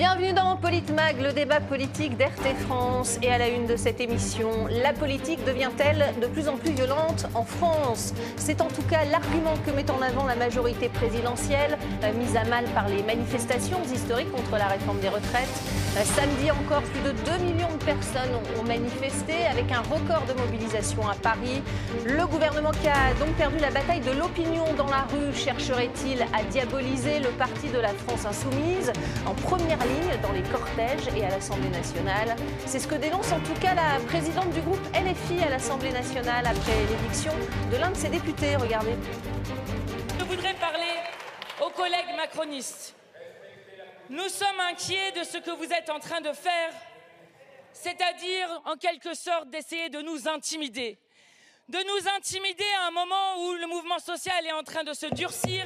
Bienvenue dans Politmag, le débat politique d'RT France. Et à la une de cette émission, la politique devient-elle de plus en plus violente en France? C'est en tout cas l'argument que met en avant la majorité présidentielle, euh, mise à mal par les manifestations historiques contre la réforme des retraites. Euh, samedi encore, plus de 2 millions de personnes ont manifesté avec un record de mobilisation à Paris. Le gouvernement qui a donc perdu la bataille de l'opinion dans la rue chercherait-il à diaboliser le parti de la France insoumise? En première dans les cortèges et à l'Assemblée nationale. C'est ce que dénonce en tout cas la présidente du groupe LFI à l'Assemblée nationale après l'éviction de l'un de ses députés. Regardez. Je voudrais parler aux collègues macronistes. Nous sommes inquiets de ce que vous êtes en train de faire, c'est-à-dire en quelque sorte d'essayer de nous intimider. De nous intimider à un moment où le mouvement social est en train de se durcir,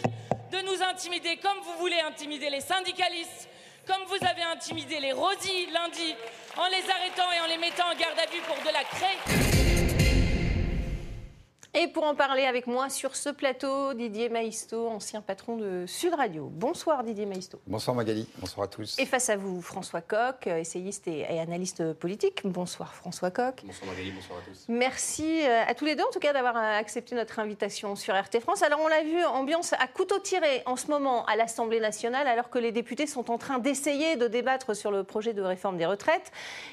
de nous intimider comme vous voulez intimider les syndicalistes, comme vous avez intimidé les Rosy lundi en les arrêtant et en les mettant en garde à vue pour de la craie. Et pour en parler avec moi sur ce plateau, Didier Maisto, ancien patron de Sud Radio. Bonsoir Didier Maisto. Bonsoir Magali, bonsoir à tous. Et face à vous, François Coq, essayiste et, analyste politique. Bonsoir François Coq. Bonsoir Magali, bonsoir à tous. Merci euh, à tous les deux en tout cas d'avoir euh, accepté notre invitation sur RT France. Alors on l'a vu, ambiance à couteau tiré en ce moment à l'Assemblée nationale alors que les députés sont en train d'essayer de débattre sur le projet de réforme des retraites.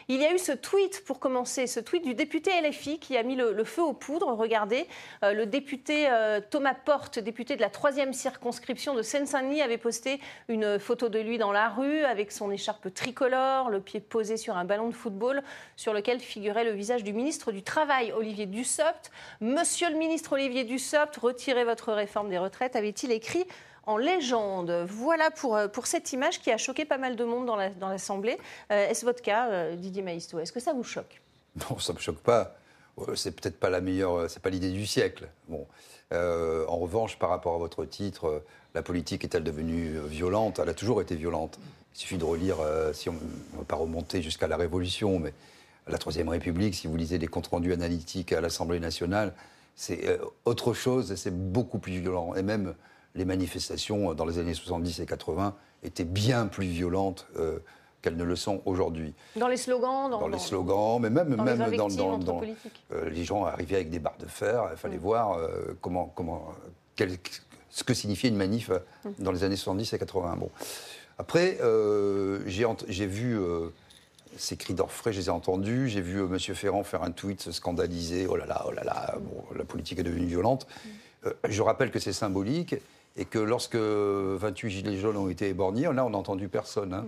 Il y a eu ce tweet pour commencer, ce tweet du député LFI qui a mis le, le feu aux poudres. Regardez. Euh, le député euh, Thomas Porte, député de la troisième circonscription de Seine-Saint-Denis, avait posté une photo de lui dans la rue avec son écharpe tricolore, le pied posé sur un ballon de football sur lequel figurait le visage du ministre du Travail, Olivier Dussopt. Monsieur le ministre Olivier Dussopt, retirez votre réforme des retraites, avait-il écrit en légende. Voilà pour, euh, pour cette image qui a choqué pas mal de monde dans l'Assemblée. Est-ce votre cas, Didier Maïsto Est-ce que ça vous choque? Non, ça ne me choque pas c'est peut-être pas la meilleure, euh, c'est pas l'idée du siècle. Bon. Euh, en revanche, par rapport à votre titre, euh, la politique est-elle devenue violente? Elle a toujours été violente. Il suffit de relire, si on ne va pas remonter jusqu'à la Révolution, mais la Troisième République, si vous lisez les comptes rendus analytiques à l'Assemblée nationale, c'est autre chose et c'est beaucoup plus violent. Et même les manifestations dans les années 70 et 80 étaient bien plus violentes qu'elles ne le sont aujourd'hui. Dans les slogans Dans, les slogans, mais même dans, même les, dans, dans euh, les gens arrivaient avec des barres de fer, il fallait mm. voir euh, comment, comment, ce que signifiait une manif euh, mm. dans les années 70 et 80. Bon. Après, j'ai vu ces cris d'orfraie, je les ai entendus. J'ai vu M. Ferrand faire un tweet se scandaliser. Oh là là, oh là là, bon, la politique est devenue violente. Mm. je rappelle que c'est symbolique et que lorsque 28 gilets jaunes ont été éborgnés, là, on n'a entendu personne. Hein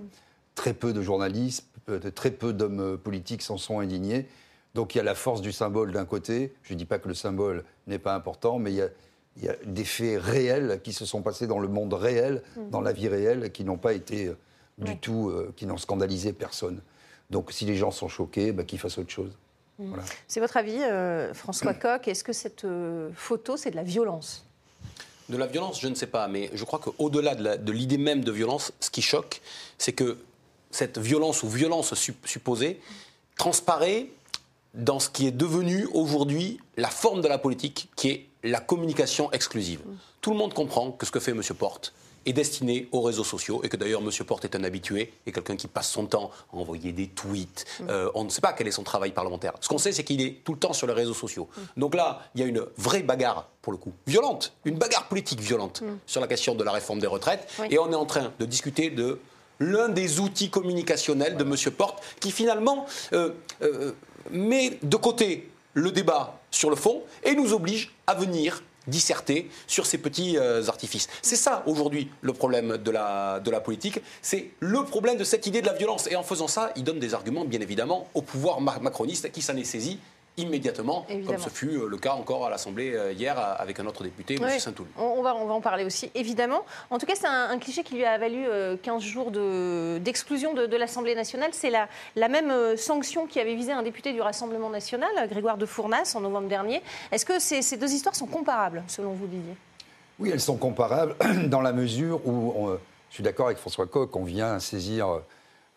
très peu de journalistes, très peu d'hommes euh, politiques s'en sont indignés. Donc il y a la force du symbole d'un côté. Je ne dis pas que le symbole n'est pas important, mais il y, a, des faits réels qui se sont passés dans le monde réel, mhm. dans la vie réelle, qui n'ont pas été euh, du tout, euh, qui n'ont scandalisé personne. Donc si les gens sont choqués, bah, qu'ils fassent autre chose. Mhm. C'est votre avis, François Coq? Est-ce que cette photo, c'est de la violence? De la violence, je ne sais pas, mais je crois qu'au-delà de l'idée même de violence, ce qui choque, c'est que cette violence ou violence supposée transparaît dans ce qui est devenu aujourd'hui la forme de la politique, qui est la communication exclusive. Tout le monde comprend que ce que fait M. Porte est destiné aux réseaux sociaux et que d'ailleurs M. Porte est un habitué et quelqu'un qui passe son temps à envoyer des tweets. Euh, on ne sait pas quel est son travail parlementaire. Ce qu'on sait, c'est qu'il est tout le temps sur les réseaux sociaux. Donc là, il y a une vraie bagarre, pour le coup, violente, une bagarre politique violente sur la question de la réforme des retraites. Et on est en train de discuter de l'un des outils communicationnels de M. Porte, qui finalement euh, euh, met de côté le débat sur le fond et nous oblige à venir disserter sur ces petits euh, artifices. C'est ça aujourd'hui le problème de la, de la politique, c'est le problème de cette idée de la violence. Et en faisant ça, il donne des arguments bien évidemment au pouvoir macroniste qui s'en est saisi immédiatement, comme ce fut euh, le cas encore à l'Assemblée euh, hier avec un autre député, M. Saint-Toul. On, va, on va en parler aussi, évidemment. En tout cas, c'est un, cliché qui lui a valu 15 euh, jours d'exclusion de, l'Assemblée nationale. C'est la, la, même sanction qui avait visé un député du Rassemblement national, Grégoire de Fournas, en novembre dernier. Est-ce que ces, ces, deux histoires sont comparables, selon vous, Didier? Oui, elles sont comparables dans la mesure où, je suis d'accord avec François Coq, on vient saisir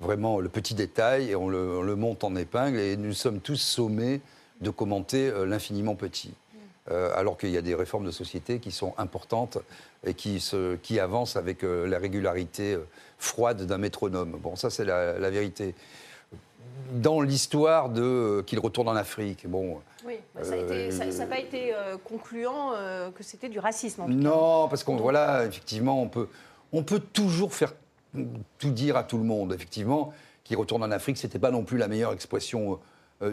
vraiment le petit détail et on le, on le monte en épingle et nous sommes tous sommés de commenter euh, l'infiniment petit. alors qu'il y a des réformes de société qui sont importantes et qui, se, qui avancent avec la régularité froide d'un métronome. Bon, ça c'est la, la, vérité. Dans l'histoire de qu'il retourne en Afrique, bon, oui, bah, ça n'a pas été euh, concluant euh, que c'était du racisme. En non, parce qu'on voilà, effectivement, on peut, on peut toujours faire tout dire à tout le monde. Effectivement, qui retourne en Afrique, c'était pas non plus la meilleure expression euh,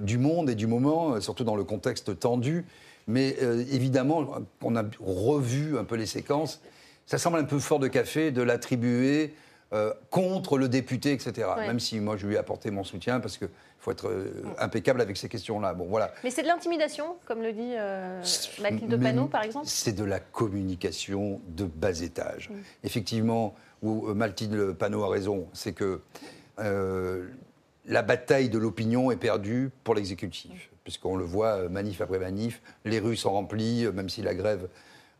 du monde et du moment, surtout dans le contexte tendu. Mais évidemment, on a revu un peu les séquences. Ça semble un peu fort de café de l'attribuer contre le député, etc. Même si moi je lui ai apporté mon soutien parce que faut être euh, impeccable avec ces questions-là. Bon, voilà. Mais c'est de l'intimidation, comme le dit euh, Mathilde Panot, par exemple? C'est de la communication de bas étage. Mm. Effectivement, où euh, Mathilde Panot a raison, c'est que la bataille de l'opinion est perdue pour l'exécutif. Puisqu'on le voit, manif après manif, les rues sont remplies, même si la grève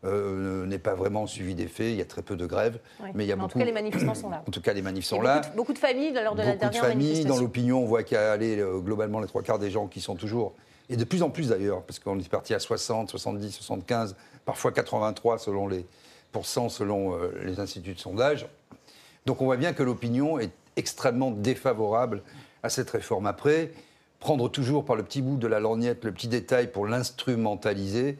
euh, n'est pas vraiment suivi des faits. Il y a très peu de grèves. Mais il y a beaucoup... En tout cas, les manifestants sont là. En tout cas, les manifs sont là. Beaucoup de, familles lors de la dernière de familles. Dans l'opinion, on voit qu'il y a allé, euh, globalement les trois quarts des gens qui sont toujours, et de plus en plus d'ailleurs, parce qu'on est parti à 60, 70, 75, parfois 83 selon les pourcents, selon euh, les instituts de sondage. Donc on voit bien que l'opinion est extrêmement défavorable à cette réforme. Après, prendre toujours par le petit bout de la lorgnette le petit détail pour l'instrumentaliser,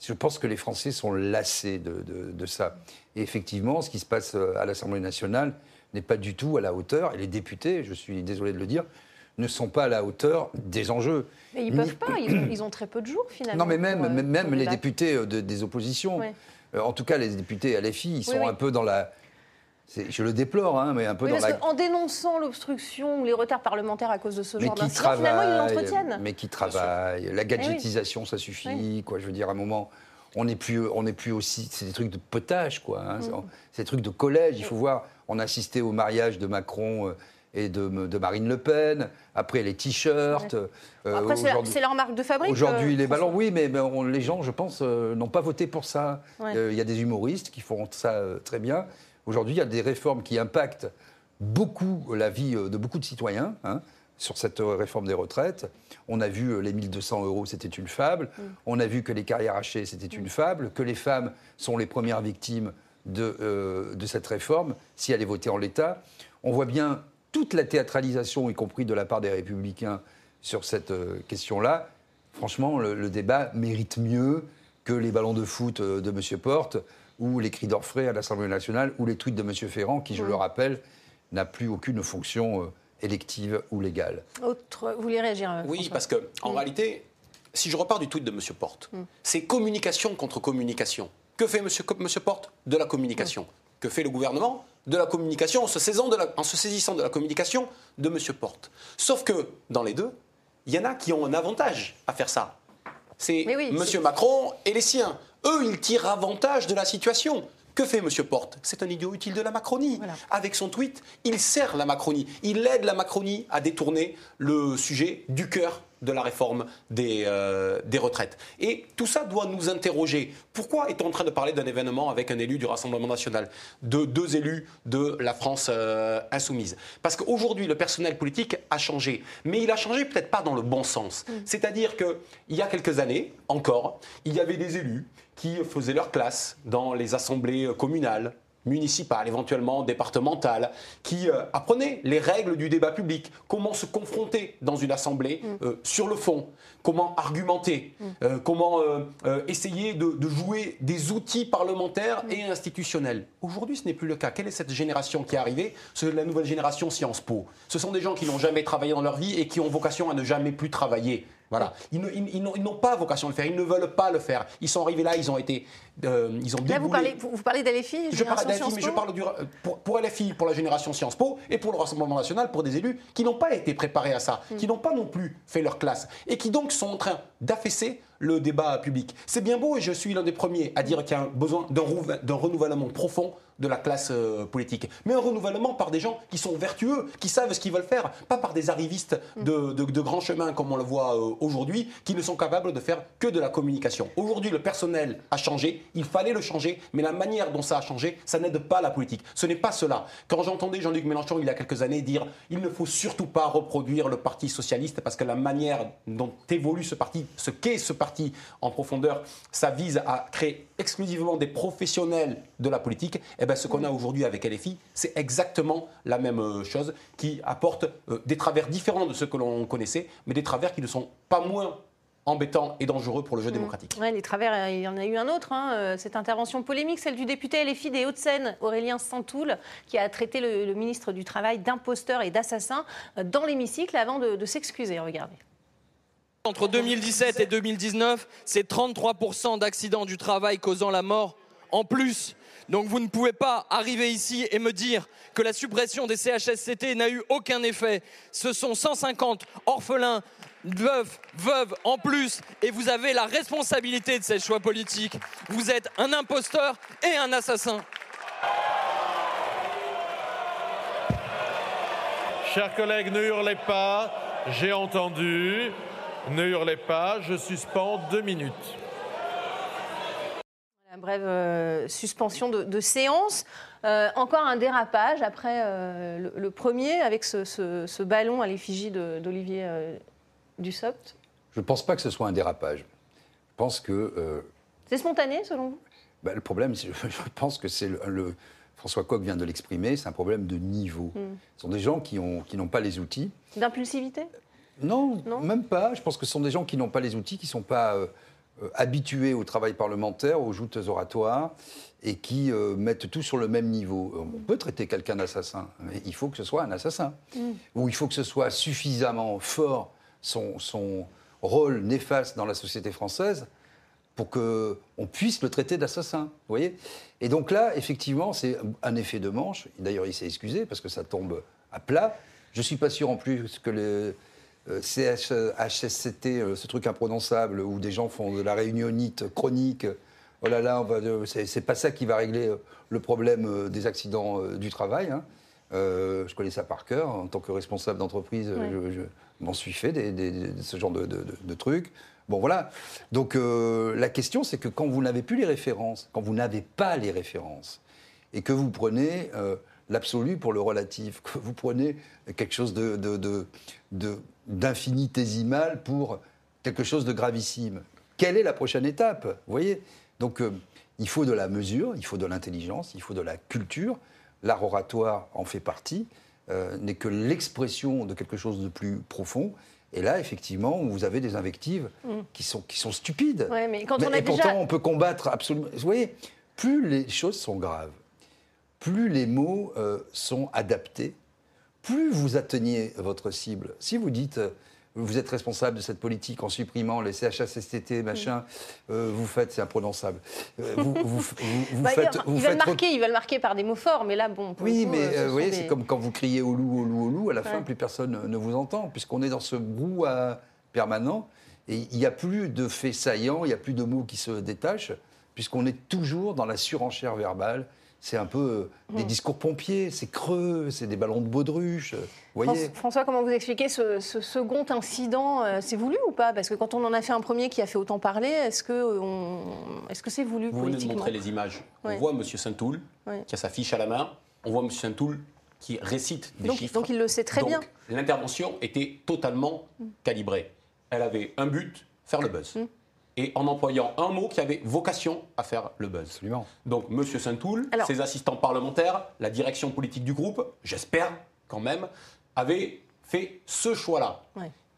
je pense que les Français sont lassés de, ça. Et effectivement, ce qui se passe euh, à l'Assemblée nationale n'est pas du tout à la hauteur. Et les députés, je suis désolé de le dire, ne sont pas à la hauteur des enjeux. Mais ils ne peuvent pas, ils ont, très peu de jours finalement. Non, mais même, euh, même, les députés euh, des oppositions, en tout cas les députés LFI, ils sont un peu dans la je le déplore, hein, mais un peu dans la... En dénonçant l'obstruction ou les retards parlementaires à cause de ce genre d'incident, finalement, ils l'entretiennent. Mais qui travaillent. La gadgetisation, ça suffit. Quoi, je veux dire, à un moment, on n'est plus, on plus aussi... C'est des trucs de potage, quoi. Hein, mm. C'est des trucs de collège. Il faut voir, on a assisté au mariage de Macron... Euh, et de, de, Marine Le Pen. Après, les t-shirts. Euh, après, c'est leur marque de fabrique. Aujourd'hui, euh, les ballons, oui, mais les gens, je pense, n'ont pas voté pour ça. Il y a des humoristes qui font ça très bien. Aujourd'hui, il y a des réformes qui impactent beaucoup la vie euh, de beaucoup de citoyens. Hein, sur cette euh, réforme des retraites. On a vu euh, les 1200 euros, c'était une fable. Mm. On a vu que les carrières hachées, c'était une fable. Que les femmes sont les premières victimes de, de cette réforme, si elle est votée en l'état. On voit bien toute la théâtralisation, y compris de la part des républicains, sur cette question-là. Franchement, le, le, débat mérite mieux que les ballons de foot de M. Porte ou les cris d'orfraie à l'Assemblée nationale, ou les tweets de M. Ferrand, qui, je le rappelle, n'a plus aucune fonction euh, élective ou légale. Autre, vous voulez réagir euh, Oui, parce que en réalité, si je repars du tweet de M. Porte, mm. c'est communication contre communication. Que fait M. Monsieur Porte De la communication. Mm. Que fait le gouvernement De la communication, en se, saisissant de la, en se saisissant de la communication de M. Porte. Sauf que, dans les deux, il y en a qui ont un avantage à faire ça. C'est M. Macron et les siens. Eux, ils tirent avantage de la situation. Que fait M. Porte? C'est un idiot utile de la Macronie. Avec son tweet, il sert la Macronie. Il aide la Macronie à détourner le sujet du cœur de la réforme des, euh, des, retraites. Et tout ça doit nous interroger. Pourquoi est-on en train de parler d'un événement avec un élu du Rassemblement national, de deux élus de la France euh, insoumise Parce qu'aujourd'hui, le personnel politique a changé. Mais il a changé peut-être pas dans le bon sens. Mm. C'est-à-dire qu'il y a quelques années, encore, il y avait des élus qui faisaient leur classe dans les assemblées communales, municipales, éventuellement départementales, qui euh, apprenaient les règles du débat public, comment se confronter dans une assemblée mm. euh, sur le fond, comment argumenter, mm. euh, comment essayer de, jouer des outils parlementaires mm. et institutionnels? Aujourd'hui, ce n'est plus le cas. Quelle est cette génération qui est arrivée? C'est la nouvelle génération Sciences Po. Ce sont des gens qui n'ont jamais travaillé dans leur vie et qui ont vocation à ne jamais plus travailler. Voilà. Ils, n'ont pas vocation à le faire, ils ne veulent pas le faire. Ils sont arrivés là, ils ont été. Euh, ils ont là, vous parlez, vous, parlez d'LFI Je parle d'LFI, mais je parle du, pour, pour, LFI, pour la génération Sciences Po, et pour le Rassemblement national, pour des élus qui n'ont pas été préparés à ça, qui mm. n'ont pas non plus fait leur classe, et qui donc sont en train d'affaisser le débat public. C'est bien beau, et je suis l'un des premiers à dire qu'il y a un besoin d'un renouvellement profond de la classe euh, politique. Mais un renouvellement par des gens qui sont vertueux, qui savent ce qu'ils veulent faire, pas par des arrivistes de, de, grands chemins comme on le voit euh, aujourd'hui, qui ne sont capables de faire que de la communication. Aujourd'hui, le personnel a changé, il fallait le changer, mais la manière dont ça a changé, ça n'aide pas la politique. Ce n'est pas cela. Quand j'entendais Jean-Luc Mélenchon il y a quelques années dire il ne faut surtout pas reproduire le Parti socialiste parce que la manière dont évolue ce parti, ce qu'est ce parti en profondeur, ça vise à créer exclusivement des professionnels de la politique. Eh bien, ce qu'on a aujourd'hui avec LFI, c'est exactement la même euh, chose qui apporte euh, des travers différents de ceux que l'on connaissait, mais des travers qui ne sont pas moins embêtant et dangereux pour le jeu mmh. démocratique. Ouais, les travers, euh, il y en a eu un autre, hein, cette intervention polémique, celle du député LFI des Hauts-de-Seine, Aurélien Santoul, qui a traité le, ministre du Travail d'imposteur et d'assassin dans l'hémicycle avant de, de s'excuser. Regardez. Entre 2017 et 2019, c'est 33% d'accidents du travail causant la mort en plus. Donc vous ne pouvez pas arriver ici et me dire que la suppression des CHSCT n'a eu aucun effet. Ce sont 150 orphelins veuve, veuve en plus, et vous avez la responsabilité de ces choix politiques. Vous êtes un imposteur et un assassin. Chers collègues, ne hurlez pas. J'ai entendu. Ne hurlez pas. Je suspends deux minutes. Une brève euh, suspension de, séance. Euh, encore un dérapage après euh, le, premier avec ce, ballon à l'effigie d'Olivier du SOPT Je ne pense pas que ce soit un dérapage. Je pense que. Euh, c'est spontané, selon vous? ben, Le problème, je, pense que c'est le, François Coq vient de l'exprimer, c'est un problème de niveau. Hmm. Ce sont des gens qui n'ont qui pas les outils. D'impulsivité? Non, même pas. Je pense que ce sont des gens qui n'ont pas les outils, qui ne sont pas euh, euh, habitués au travail parlementaire, aux joutes oratoires, et qui mettent tout sur le même niveau. On peut traiter quelqu'un d'assassin, mais il faut que ce soit un assassin. Hmm. Ou il faut que ce soit suffisamment fort son, rôle néfaste dans la société française pour qu'on puisse le traiter d'assassin. Vous voyez? Et donc là, effectivement, c'est un effet de manche. D'ailleurs, il s'est excusé parce que ça tombe à plat. Je ne suis pas sûr en plus que le euh, CHSCT, euh, ce truc imprononçable où des gens font de la réunionite chronique, oh là là, c'est pas ça qui va régler euh, le problème des accidents du travail. Hein. je connais ça par cœur. En tant que responsable d'entreprise, je m'en suis fait des, ce genre de, trucs. Bon, voilà. Donc, euh, la question, c'est que quand vous n'avez plus les références, quand vous n'avez pas les références, et que vous prenez euh, l'absolu pour le relatif, que vous prenez quelque chose d'infinitésimal pour quelque chose de gravissime, quelle est la prochaine étape Vous voyez? Donc, euh, il faut de la mesure, il faut de l'intelligence, il faut de la culture. L'art oratoire en fait partie. Euh, n'est que l'expression de quelque chose de plus profond. Et là, effectivement, vous avez des invectives mm. qui, sont, qui sont stupides. mais quand on et pourtant, on peut combattre absolument. Vous voyez, plus les choses sont graves, plus les mots euh, sont adaptés, plus vous atteignez votre cible. Si vous dites vous êtes responsable de cette politique en supprimant les CHSSTT, machin, euh, vous faites, c'est imprononçable. Euh, vous, bah, faites, il, va le marquer, il va le marquer par des mots forts, mais là, bon. Oui, mais euh, vous voyez, c'est comme quand vous criez au loup, au loup, au loup, à la fin, plus personne ne vous entend, puisqu'on est dans ce brouhaha permanent, et il n'y a plus de faits saillants, il n'y a plus de mots qui se détachent, puisqu'on est toujours dans la surenchère verbale c'est un peu euh, des hmm. discours pompiers, c'est creux, c'est des ballons de baudruche. Voyez François, comment vous expliquez ce, second incident euh, C'est voulu ou pas? Parce que quand on en a fait un premier qui a fait autant parler, est-ce que est-ce que c'est voulu Vous venez de montrer les images. On voit M. Saint-Toul qui a sa fiche à la main. On voit M. Saint-Toul qui récite des chiffres. Donc il le sait très bien. L'intervention était totalement hmm. calibrée. Elle avait un but, faire le buzz. Hmm et en employant un mot qui avait vocation à faire le buzz. Absolument. Donc, M. Saint-Toul, ses assistants parlementaires, la direction politique du groupe, j'espère quand même, avaient fait ce choix-là.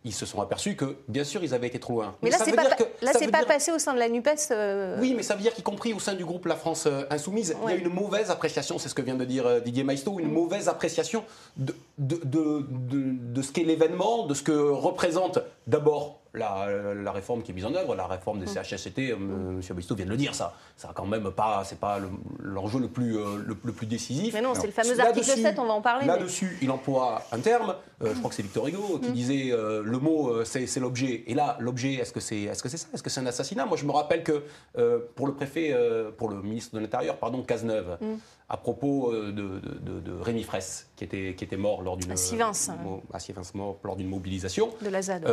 Ils se sont aperçus que, bien sûr, ils avaient été trop loin. Mais, là, c'est pas, là, passé au sein de la NUPES. Euh, oui, mais ça veut dire qu'y compris au sein du groupe La France euh, Insoumise, il y a une mauvaise appréciation, c'est ce que vient de dire euh, Didier Maistre, une mm. mauvaise appréciation de, de, de, de ce qu'est l'événement, de ce que représente d'abord la, réforme qui est mise en œuvre, la réforme des mm. CHSCT, M. Bistou vient de le dire, ça, ça quand même pas, c'est pas l'enjeu le, plus euh, le, plus décisif. Mais non, c'est le fameux article 7, on va en parler. Là-dessus, il emploie un terme, euh, je crois que c'est Victor Hugo qui mm. disait euh, le mot c'est l'objet. Et là, l'objet, est-ce que c'est est -ce c'est ça? Est-ce que c'est un assassinat? Moi, je me rappelle que pour le préfet, pour le ministre de l'Intérieur, pardon, Cazeneuve, mm. à propos de, de, Rémi Fraisse, qui était, qui était mort lors d'une. À Sivins. À mort lors d'une mobilisation. De la ZAD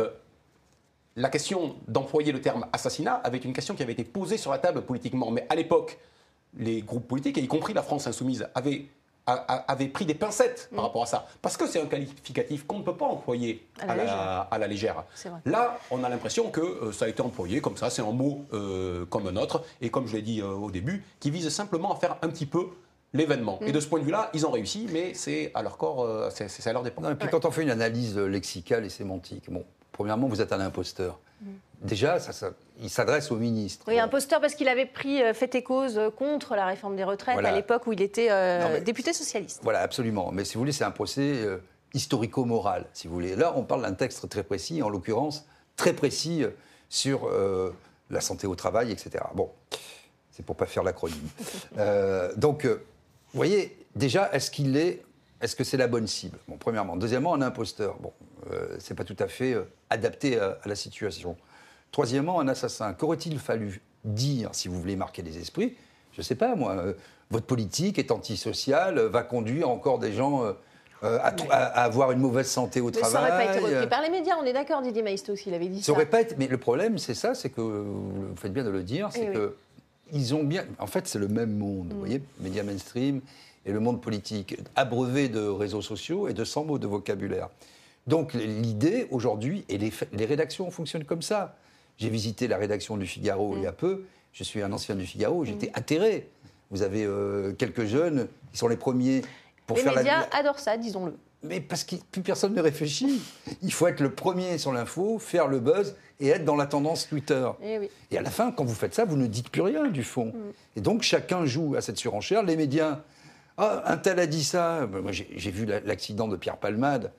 la question d'employer le terme assassinat avait une question qui avait été posée sur la table politiquement. Mais à l'époque, les groupes politiques, y compris la France insoumise, avaient avait pris des pincettes par mm. rapport à ça. Parce que c'est un qualificatif qu'on ne peut pas employer à la, légère. Là, on a l'impression que euh, ça a été employé comme ça, c'est un mot euh, comme un autre, et comme je l'ai dit euh, au début, qui vise simplement à faire un petit peu l'événement. Et mm. de ce point de vue-là, ils ont réussi, mais c'est à leur corps, c'est à leur dépend. et puis quand on fait une analyse lexicale et sémantique, bon, premièrement, vous êtes un imposteur. Mm. Déjà, ça, il s'adresse au ministre. Oui, imposteur parce qu'il avait pris euh, fait et cause euh, contre la réforme des retraites à l'époque où il était euh, député socialiste. Voilà, absolument. Mais si vous voulez, c'est un procès historico-moral, si vous voulez. Là, on parle d'un texte très précis, en l'occurrence, très précis sur la santé au travail, etc. Bon, c'est pour pas faire l'acronyme. donc, vous voyez, déjà, est-ce qu'il est est-ce que c'est la bonne cible? Bon, premièrement. Deuxièmement, un imposteur. Bon, c'est pas tout à fait adapté à, la situation. Troisièmement, un assassin. Qu'aurait-il fallu dire si vous voulez marquer les esprits? Je ne sais pas, moi. Euh, votre politique est antisociale, va conduire encore des gens euh, euh, à, avoir une mauvaise santé au travail. Ça n'aurait pas été repris par les médias, on est d'accord, Didier Maistre aussi, il avait dit ça. ça. pas été, mais le problème, c'est ça, c'est que, vous faites bien de le dire, c'est eh que ils ont bien. En fait, c'est le même monde, vous mm. voyez, médias mainstream et le monde politique, abreuvé de réseaux sociaux et de 100 mots de vocabulaire. Donc l'idée aujourd'hui, et les, les rédactions fonctionnent comme ça. J'ai visité la rédaction du Figaro il y a mm. peu. Je suis un ancien du Figaro. J'étais mm. atterré. Vous avez euh, quelques jeunes qui sont les premiers pour faire la. Les médias adorent ça, disons-le. Mais parce que plus personne ne réfléchit. Il faut être le premier sur l'info, faire le buzz et être dans la tendance Twitter. Et, eh et, à la fin, quand vous faites ça, vous ne dites plus rien du fond. Mm. Et donc chacun joue à cette surenchère. Les médias, ah, un tel a dit ça. Moi, j'ai vu l'accident de Pierre Palmade,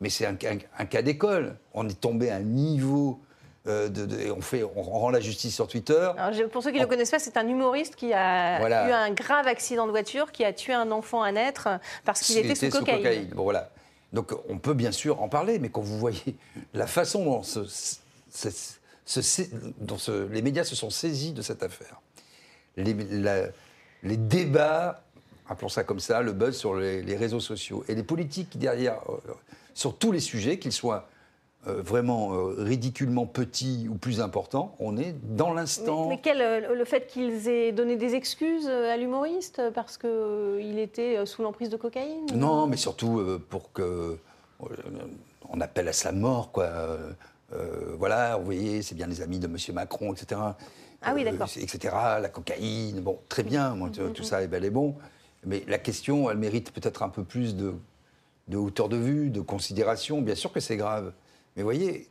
mais c'est un, un, cas d'école. On est tombé à un niveau euh, on, fait, on rend la justice sur Twitter. pour ceux qui ne le connaissent pas, c'est un humoriste qui a eu un grave accident de voiture, qui a tué un enfant à naître parce qu'il était, sous cocaïne. voilà. Donc on peut bien sûr en parler, mais quand vous voyez la façon dont, les médias se sont saisis de cette affaire, les, les débats, appelons ça comme ça, le buzz sur les, les réseaux sociaux, et les politiques derrière, euh, sur tous les sujets, qu'ils soient euh, vraiment euh, ridiculement petit ou plus important, on est dans l'instant. Mais, quel, euh, le fait qu'ils aient donné des excuses à l'humoriste parce qu'il était sous l'emprise de cocaïne Non, mais surtout pour que on appelle à sa mort, quoi. voilà, vous voyez, c'est bien les amis de M. Macron, etc. Ah oui, d'accord. etc. La cocaïne, bon, très bien, moi, mm, mm, tout, mm. ça est bel et bon. Mais la question, elle mérite peut-être un peu plus de, de hauteur de vue, de considération. Bien sûr que c'est grave. Mais voyez,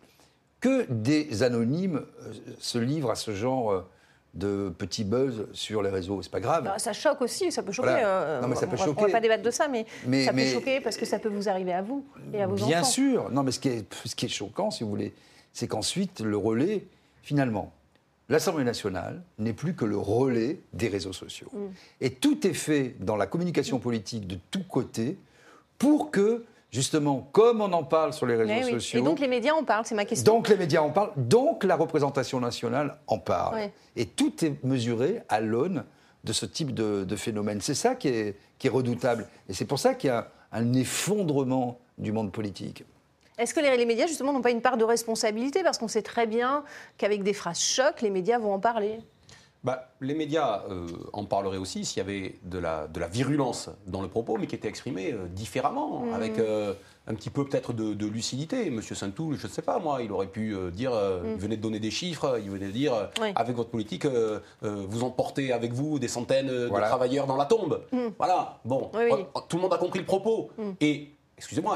que des anonymes euh, se livrent à ce genre euh, de petits buzz sur les réseaux. C'est pas grave. Bah, ça choque aussi, ça peut choquer. Euh, non, mais ça peut choquer. On ne va pas débattre de ça, mais, ça peut choquer parce que ça peut vous arriver à vous et à vos enfants. Bien sûr. Non, mais ce qui, est, ce qui est choquant, si vous voulez, c'est qu'ensuite, le relais, finalement, l'Assemblée nationale n'est plus que le relais des réseaux sociaux. Mm. Et tout est fait dans la communication politique de tous côtés pour que justement, comme on en parle sur les réseaux sociaux. Et donc les médias en parlent, c'est ma question. Donc les médias en parlent, donc la représentation nationale en parle. Et tout est mesuré à l'aune de ce type de, phénomène. C'est ça qui est, qui est, redoutable. Et c'est pour ça qu'il y a un effondrement du monde politique. Est-ce que les, médias, justement, n'ont pas une part de responsabilité? Parce qu'on sait très bien qu'avec des phrases chocs, les médias vont en parler. Bah, les médias euh, en parleraient aussi s'il y avait de la, de la virulence dans le propos, mais qui était exprimée euh, différemment, mmh. avec euh, un petit peu peut-être de, lucidité. Monsieur Saint-Toul, je ne sais pas, moi, il aurait pu dire, mmh. il venait de donner des chiffres, il venait de dire, avec votre politique, vous emportez avec vous des centaines de travailleurs dans la tombe. Mmh. Voilà, bon, tout le monde a compris le propos. Et excusez-moi,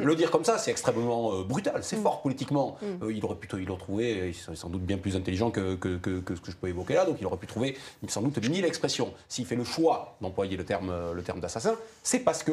le dire comme ça, c'est extrêmement euh, brutal, c'est mm. fort politiquement. Mm. Euh, il aurait pu il aurait trouvé, il sans doute bien plus intelligent que, que, ce que je peux évoquer là, donc il aurait pu trouver sans doute mille expressions. S'il fait le choix d'employer le terme, le terme d'assassin, c'est parce que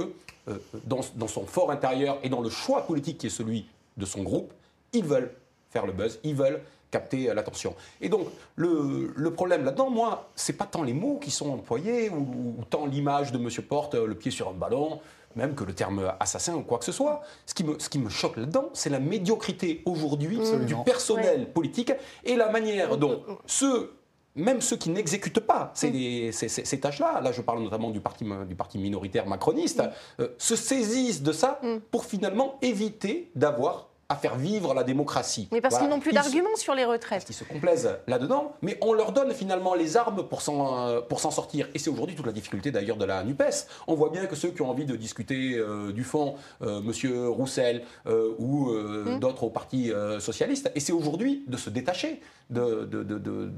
euh, dans, dans, son fort intérieur et dans le choix politique qui est celui de son groupe, ils veulent faire le buzz, ils veulent capter l'attention. Et donc, le, le problème là-dedans, moi, c'est pas tant les mots qui sont employés ou, ou tant l'image de M. Porte, le pied sur un ballon, même que le terme assassin ou quoi que ce soit. Ce qui me, ce qui me choque là-dedans, c'est la médiocrité aujourd'hui du personnel politique et la manière dont ceux même ceux qui n'exécutent pas ces, ces, tâches-là, là je parle notamment du parti, du parti minoritaire macroniste, euh, se saisissent de ça pour finalement éviter d'avoir à faire vivre la démocratie. Mais parce qu'ils n'ont plus d'arguments sur les retraites. Ils se complaisent là-dedans, mais on leur donne finalement les armes pour s'en, euh, pour s'en sortir. Et c'est aujourd'hui toute la difficulté d'ailleurs de la NUPES. On voit bien que ceux qui ont envie de discuter euh, du fond, euh, Monsieur Roussel ou mmh. d'autres au Parti socialiste, c'est aujourd'hui de se détacher de, de, de,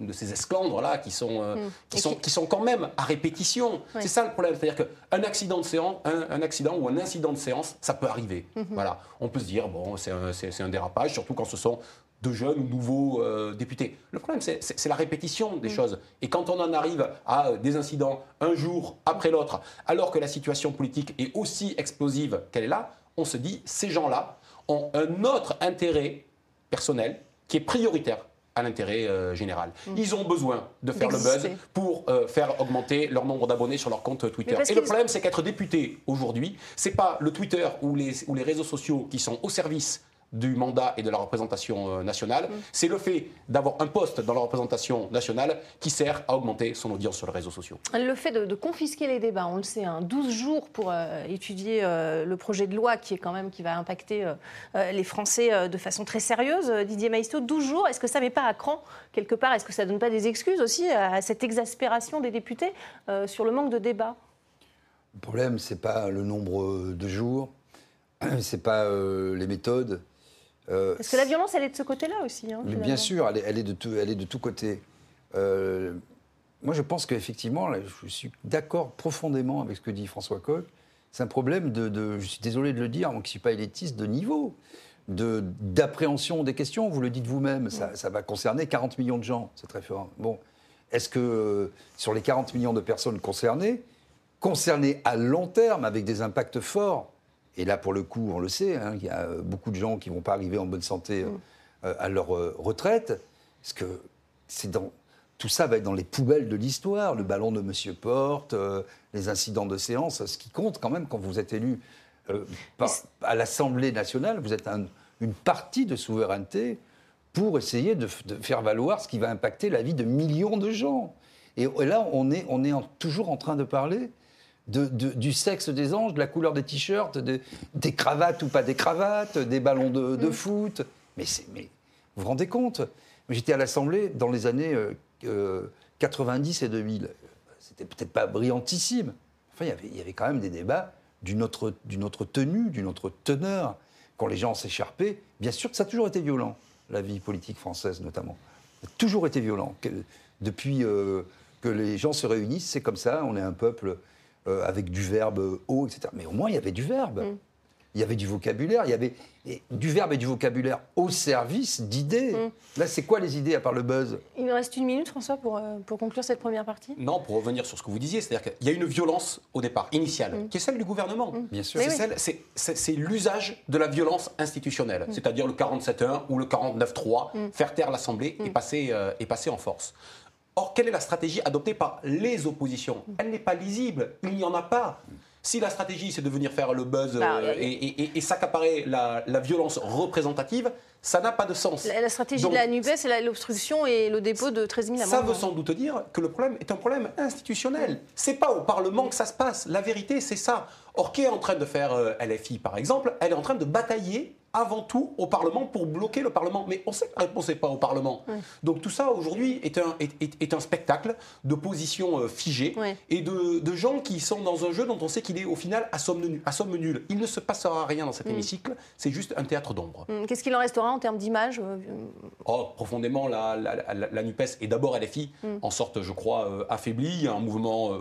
de ces esclandres-là qui, sont, mmh. qui, sont, qui... sont quand même à répétition. C'est ça le problème. C'est-à-dire qu'un accident, de séance, un, accident ou un incident de séance, ça peut arriver. Mmh. Voilà. On peut se dire, bon, c'est un, un dérapage, surtout quand ce sont de jeunes ou nouveaux euh, députés. Le problème, c'est la répétition des mm. choses. Et quand on en arrive à des incidents un jour après l'autre, alors que la situation politique est aussi explosive qu'elle est là, on se dit, ces gens-là ont un autre intérêt personnel qui est prioritaire à l'intérêt euh, général. Mm. Ils ont besoin de faire le buzz pour euh, faire augmenter leur nombre d'abonnés sur leur compte Twitter. Et le problème, c'est qu'être député aujourd'hui, c'est pas le Twitter ou les, ou les réseaux sociaux qui sont au service du mandat et de la représentation euh, nationale, mm. c'est le fait d'avoir un poste dans la représentation nationale qui sert à augmenter son audience sur les réseaux sociaux. Le fait de, confisquer les débats, on le sait, 12 hein, jours pour euh, étudier euh, le projet de loi qui est quand même qui va impacter les Français de façon très sérieuse. Didier Maistre, 12 jours, est-ce que ça met pas à cran quelque part? Est-ce que ça donne pas des excuses aussi à cette exaspération des députés sur le manque de débat Le problème, c'est pas le nombre de jours, c'est pas les méthodes euh, Parce que la violence, elle est de ce côté-là aussi. Hein, bien sûr, elle est, de tout, elle est de tous côtés. Euh, moi, je pense qu'effectivement, je suis d'accord profondément avec ce que dit François Coq. C'est un problème de, je suis désolé de le dire, moi qui ne suis pas élitiste, de niveau, d'appréhension des questions. Vous le dites vous-même, ça, ça, va concerner 40 millions de gens, c'est très fort. Bon, est-ce que euh, sur les 40 millions de personnes concernées, concernées à long terme, avec des impacts forts, et là, pour le coup, on le sait, hein, il y a euh, beaucoup de gens qui ne vont pas arriver en bonne santé mm. euh, à leur euh, retraite. Parce que c'est dans, tout ça va être dans les poubelles de l'histoire. Le ballon de M. Porte, les incidents de séance. Ce qui compte quand même quand vous êtes élu à l'Assemblée nationale, vous êtes une partie de souveraineté pour essayer de, faire valoir ce qui va impacter la vie de millions de gens. Et, là, on est toujours en train de parler du sexe des anges, de la couleur des t-shirts, des cravates ou pas des cravates, des ballons de, mm. foot. Mais, mais vous vous rendez compte? J'étais à l'Assemblée dans les années 90 euh, euh, et 2000. C'était peut-être pas brillantissime. Enfin, il y, avait, il y avait quand même des débats d'une autre, autre tenue, d'une autre teneur. Quand les gens s'écharpaient, bien sûr que ça a toujours été violent, la vie politique française notamment. Ça a toujours été violent. Depuis euh, que les gens se réunissent, c'est comme ça, on est un peuple euh, avec du verbe haut, etc. Mais au moins, il y avait du verbe. Mm. Il y avait du vocabulaire, il y avait du verbe et du vocabulaire au service d'idées. Mm. Là, c'est quoi les idées à part le buzz? Il nous reste une minute, François, pour, euh, pour conclure cette première partie. Non, pour revenir sur ce que vous disiez, c'est-à-dire qu'il y a une violence au départ, initiale, mm. qui est celle du gouvernement. Bien sûr. C'est l'usage de la violence institutionnelle, c'est-à-dire le 47-1 ou le 49-3, faire taire l'Assemblée et, passer, euh, et passer en force. Or, quelle est la stratégie adoptée par les oppositions? Elle n'est pas lisible, il n'y en a pas. Si la stratégie, c'est de venir faire le buzz bah, euh, et, s'accaparer la, violence représentative, ça n'a pas de sens. La, stratégie de la NUPES, c'est l'obstruction et le dépôt de 13 000 amendements. Ça veut sans doute dire que le problème est un problème institutionnel. C'est pas au Parlement que ça se passe. La vérité, c'est ça. Or, qui est en train de faire euh, LFI, par exemple Elle est en train de batailler avant tout au Parlement pour bloquer le Parlement. Mais on sait que la réponse n'est pas au Parlement. Donc tout ça aujourd'hui est un, est, un spectacle de positions euh, figées et de, de, gens qui sont dans un jeu dont on sait qu'il est au final à somme, nulle, à somme nulle. Il ne se passera rien dans cet mm. hémicycle, c'est juste un théâtre d'ombre. Mm. Qu'est-ce qu'il en restera en termes d'image euh, oh, Profondément, la, la, NUPES et d'abord LFI mm. en sortent, je crois, euh, affaiblis, un mouvement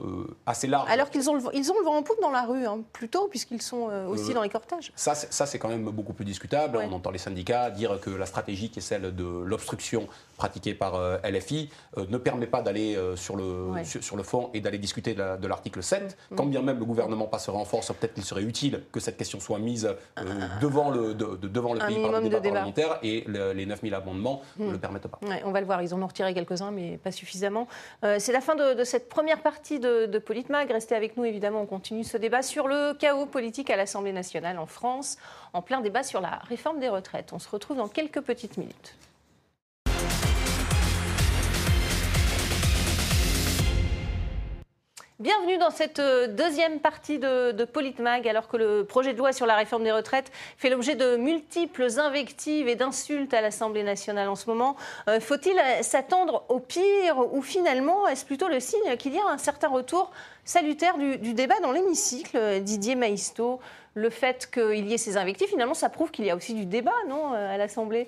assez large. Alors qu'ils ont, le, ils ont le vent en poupe dans la rue, hein, plutôt, puisqu'ils sont aussi dans les cortèges. Ça, c'est quand même beaucoup plus on entend les syndicats dire que la stratégie qui est celle de l'obstruction pratiquée par euh, LFI euh, ne permet pas d'aller euh, sur, le, sur, le fond et d'aller discuter de l'article 7. Mm. Quand bien même le gouvernement passerait en force, peut-être qu'il serait utile que cette question soit mise devant le, devant le pays par le débat, parlementaire et les 9000 amendements ne mm. le permettent pas. on va le voir, ils en ont retiré quelques-uns, mais pas suffisamment. C'est la fin de, cette première partie de, de Politmag. Restez avec nous, évidemment, on continue ce débat sur le chaos politique à l'Assemblée nationale en France, en plein débat sur la réforme des retraites. On se retrouve dans quelques petites minutes. Bienvenue dans cette euh, deuxième partie de, de Politmag, alors que le projet de loi sur la réforme des retraites fait l'objet de multiples invectives et d'insultes à l'Assemblée nationale en ce moment. Euh, faut-il s'attendre au pire ou finalement est-ce plutôt le signe qu'il y a un certain retour salutaire du, débat dans l'hémicycle Didier Maisto, le fait qu'il y ait ces invectives, finalement, ça prouve qu'il y a aussi du débat, non, euh, à l'Assemblée?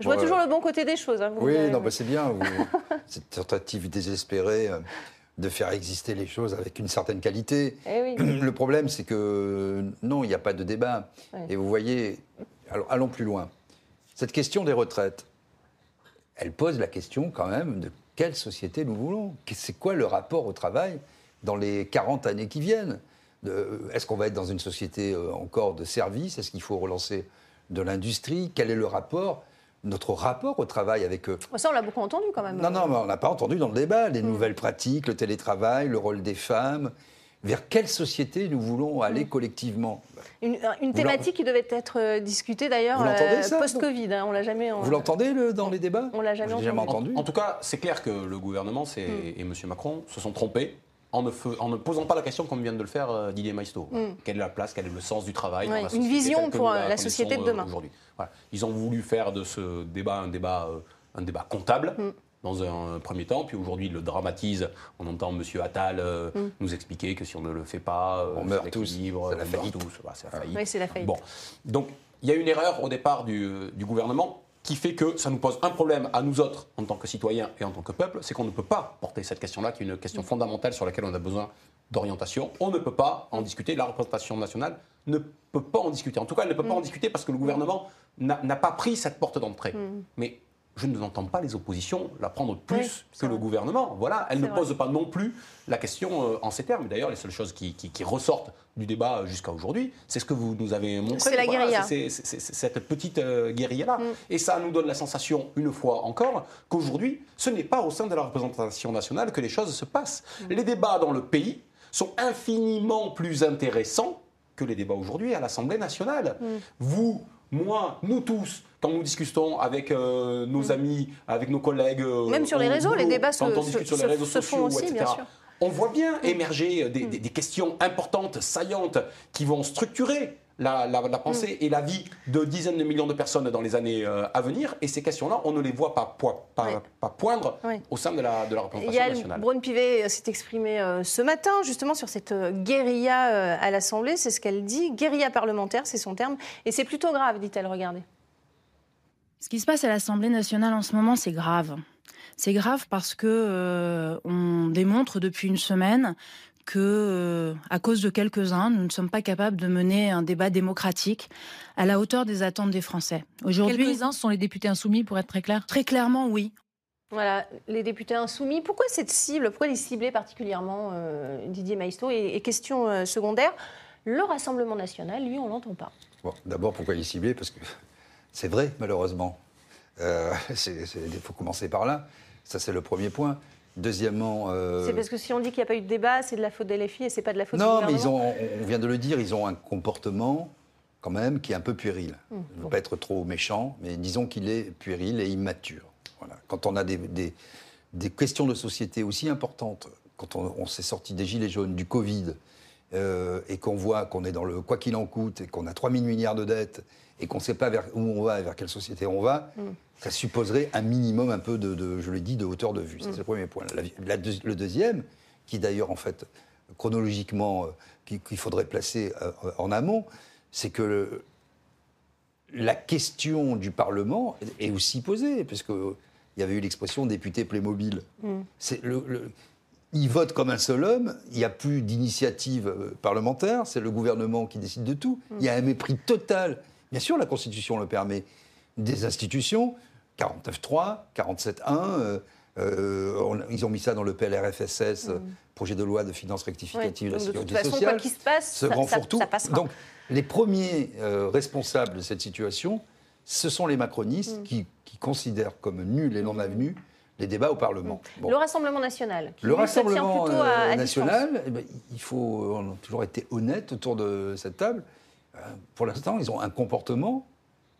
Je vois toujours le bon côté des choses. Hein, oui, non, c'est bien. cette tentative désespérée de faire exister les choses avec une certaine qualité. Eh Le problème, c'est que non, il n'y a pas de débat. Et vous voyez, alors allons plus loin. Cette question des retraites, elle pose la question quand même de quelle société nous voulons? C'est quoi le rapport au travail dans les 40 années qui viennent? Est-ce qu'on va être dans une société euh, encore de services? Est-ce qu'il faut relancer de l'industrie? Quel est le rapport notre rapport au travail avec eux. Ça, on l'a beaucoup entendu quand même. Non, non, mais on n'a pas entendu dans le débat les mm. nouvelles pratiques, le télétravail, le rôle des femmes. Vers quelle société nous voulons aller mm. collectivement? Une, euh, thématique qui devait être euh, discutée d'ailleurs euh, post-Covid. Hein, on l'a jamais. Vous l'entendez dans les débats? On l'a jamais, entendu. En, tout cas, c'est clair que le gouvernement mm. et M. Macron se sont trompés en ne, posant pas la question comme vient de le faire euh, Didier Maisto. Mm. Quelle est la place, quel est le sens du travail Une vision pour la, société de demain. Aujourd'hui. Ils ont voulu faire de ce débat un débat, euh, un débat comptable. Mm. Dans un premier temps, puis aujourd'hui ils le dramatisent. On entend M. Attal euh, mm. nous expliquer que si on ne le fait pas, on meurt tous. C'est la faillite. c'est la faillite. Oui, c'est la faillite. Bon. Donc il y a une erreur au départ du, du gouvernement qui fait que ça nous pose un problème à nous autres en tant que citoyens et en tant que peuple, c'est qu'on ne peut pas porter cette question-là, qui est une question fondamentale sur laquelle on a besoin d'orientation. On ne peut pas en discuter. La représentation nationale ne peut pas en discuter. En tout cas, elle ne peut pas en discuter parce que le gouvernement n'a pas pris cette porte d'entrée. Mm. Mais je ne n'entends pas les oppositions la prendre plus que le gouvernement. Voilà, elle ne pose pas non plus la question euh, en ces termes. D'ailleurs, les seules choses qui, ressortent du débat jusqu'à aujourd'hui, c'est ce que vous nous avez montré. C'est la guérilla. C'est cette petite euh, guérilla-là. Mm. Et ça nous donne la sensation, une fois encore, qu'aujourd'hui, ce n'est pas au sein de la représentation nationale que les choses se passent. Mm. Les débats dans le pays sont infiniment plus intéressants que les débats aujourd'hui à l'Assemblée nationale. Mm. Vous, moi, nous tous, quand nous discutons avec euh, nos mm. amis, avec nos collègues. Euh, Même sur les réseaux, les débats se, font aussi, bien sûr. On voit bien mm. émerger mm. des, questions importantes, saillantes, qui vont structurer la, pensée et la vie de dizaines de millions de personnes dans les années euh, à venir. Et ces questions-là, on ne les voit pas, pas, poindre au sein de la, de la représentation nationale. Braun Pivet s'est exprimé ce matin justement sur cette guérilla à l'Assemblée. C'est ce qu'elle dit. Guérilla parlementaire, c'est son terme. Et c'est plutôt grave, dit-elle. Regardez. Ce qui se passe à l'Assemblée nationale en ce moment, c'est grave. C'est grave parce que euh, on démontre depuis une semaine que, euh, à cause de quelques-uns, nous ne sommes pas capables de mener un débat démocratique à la hauteur des attentes des Français. Aujourd'hui, quelques-uns sont les députés insoumis, pour être très clair? Très clairement, oui. Voilà, les députés insoumis. Pourquoi cette cible Pourquoi les cibler particulièrement, euh, Didier Maisto? Et, question secondaire, le Rassemblement national, lui, on l'entend pas. Bon, D'abord, pourquoi les cibler? Parce que c'est vrai, malheureusement. Euh, il faut commencer par là. Ça, c'est le premier point. Deuxièmement. Euh, c'est parce que si on dit qu'il n'y a pas eu de débat, c'est de la faute des LFI et c'est pas de la faute non, du mais ils ont, on vient de le dire, ils ont un comportement quand même qui est un peu puéril. Mmh, je ne veux pas être trop méchant, mais disons qu'il est puéril et immature. Voilà. Quand on a des, des, questions de société aussi importantes, quand on, s'est sorti des gilets jaunes, du Covid, euh, et qu'on voit qu'on est dans le quoi qu'il en coûte et qu'on a 3 000 milliards de dettes et qu'on ne sait pas vers où on va et vers quelle société on va, mm. ça supposerait un minimum un peu de, je l'ai dit, de hauteur de vue. C'est mm. le premier point. le deuxième, qui d'ailleurs en fait chronologiquement euh, qu'il faudrait placer euh, en amont, c'est que la question du Parlement est aussi posée, puisque il y avait eu l'expression député Playmobil. Mm. C'est le, il vote comme un seul homme, il n'y a plus d'initiative euh, parlementaire, c'est le gouvernement qui décide de tout. Il y a un mépris total Bien sûr, la Constitution le permet. Des institutions, 49.3, 47.1, euh, euh, ils ont mis ça dans le PLRFSS, mm. projet de loi de finances rectificative de la sécurité de toute sociale. Quoi qu'il se passe, ça, ça, passera. Donc, les premiers euh, responsables de cette situation, ce sont les macronistes mm. qui, considèrent comme nuls et non avenus les débats au Parlement. Le Rassemblement national. le Rassemblement national, eh ben, il faut, on a toujours été honnête autour de cette table. Euh, pour l'instant, ils ont un comportement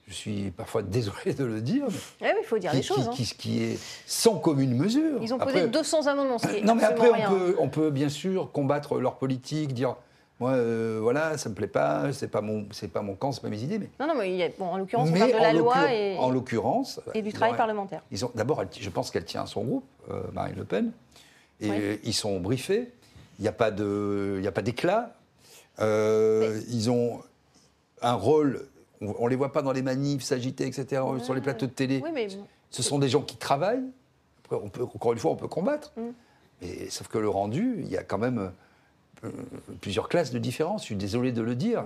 je suis parfois désolé de le dire. Oui, il faut dire les choses. Qui, hein. qui, est sans commune mesure. Ils ont posé 200 amendements. Ce non, mais après, on peut, on peut, bien sûr combattre leur politique, dire moi, euh, voilà, ça me plaît pas, c'est pas mon, c'est pas mon camp, c'est pas mes idées. Mais non, non, mais il y a, bon, en l'occurrence, on parle de la loi et en l'occurrence et du travail parlementaire. Ils ont d'abord, je pense qu'elle tient son groupe, euh, Marine Le Pen, et ils sont briefés. Il n'y a pas de, il y a pas d'éclat. Euh, ils ont un rôle. On, ne les voit pas dans les manifs s'agiter, etc. Sur les plateaux de télé. Oui, mais... Ce sont des gens qui travaillent. on peut, encore une fois, on peut combattre. Mm. Mais, sauf que le rendu, il y a quand même euh, plusieurs classes de différence. Je suis désolé de le dire.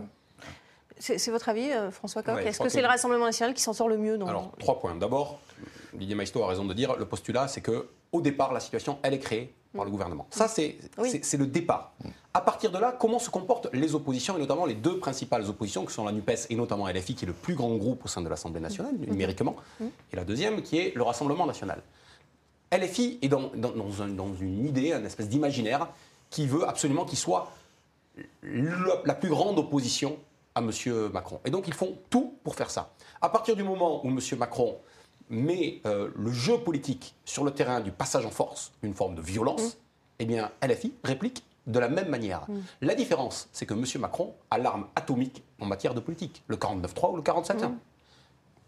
C'est votre avis, euh, François Coq? Est-ce que c'est le Rassemblement national qui s'en sort le mieux dans Alors, trois points. D'abord, Didier Maistre a raison de dire, le postulat, c'est que au départ, la situation, elle est créée par le mm. gouvernement. Ça, c'est le départ. À partir de là, comment se comportent les oppositions, et notamment les deux principales oppositions, qui sont la NUPES et notamment LFI, qui est le plus grand groupe au sein de l'Assemblée nationale, mm. numériquement, mm. et la deuxième, qui est le Rassemblement national. LFI est dans, dans une idée, une espèce d'imaginaire, qui veut absolument qu'il soit la plus grande opposition à M. Macron. Et donc ils font tout pour faire ça. À partir du moment où M. Macron met euh, le jeu politique sur le terrain du passage en force, une forme de violence, mm. eh bien LFI réplique de la même manière. Mm. La différence, c'est que M. Macron a l'arme atomique en matière de politique, le 49-3 ou le 47-1. Mm.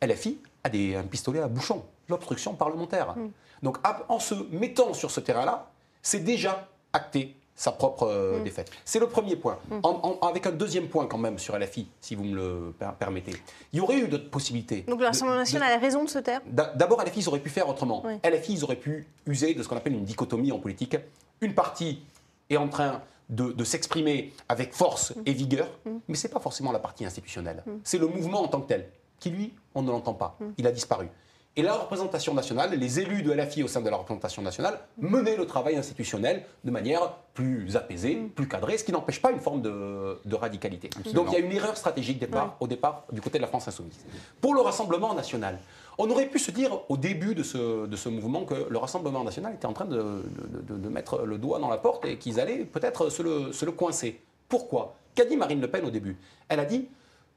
LFI a des, un pistolet à bouchon, l'obstruction parlementaire. Donc en se mettant sur ce terrain-là, c'est déjà acté sa propre euh, mm. défaite. C'est le premier point. Mm. avec un deuxième point quand même sur LFI, si vous me le permettez. Il y aurait eu d'autres possibilités. Donc le Rassemblement national a raison de se taire D'abord, LFI, ils auraient pu faire autrement. LFI, ils auraient pu user de ce qu'on appelle une dichotomie en politique. Une partie est en train de, s'exprimer avec force mm. et vigueur, mais ce n'est pas forcément la partie institutionnelle. C'est le mouvement en tant que tel, qui lui, on ne l'entend pas. Il a disparu. Et la représentation nationale, les élus de LFI au sein de la représentation nationale, menaient le travail institutionnel de manière plus apaisée, mm. plus cadrée, ce qui n'empêche pas une forme de, radicalité. Donc il y a une erreur stratégique départ, au départ du côté de la France insoumise. Pour le Rassemblement national, on aurait pu se dire au début de ce, de ce mouvement que le Rassemblement national était en train de, de mettre le doigt dans la porte et qu'ils allaient peut-être se le, se le coincer. Pourquoi? Qu'a dit Marine Le Pen au début? Elle a dit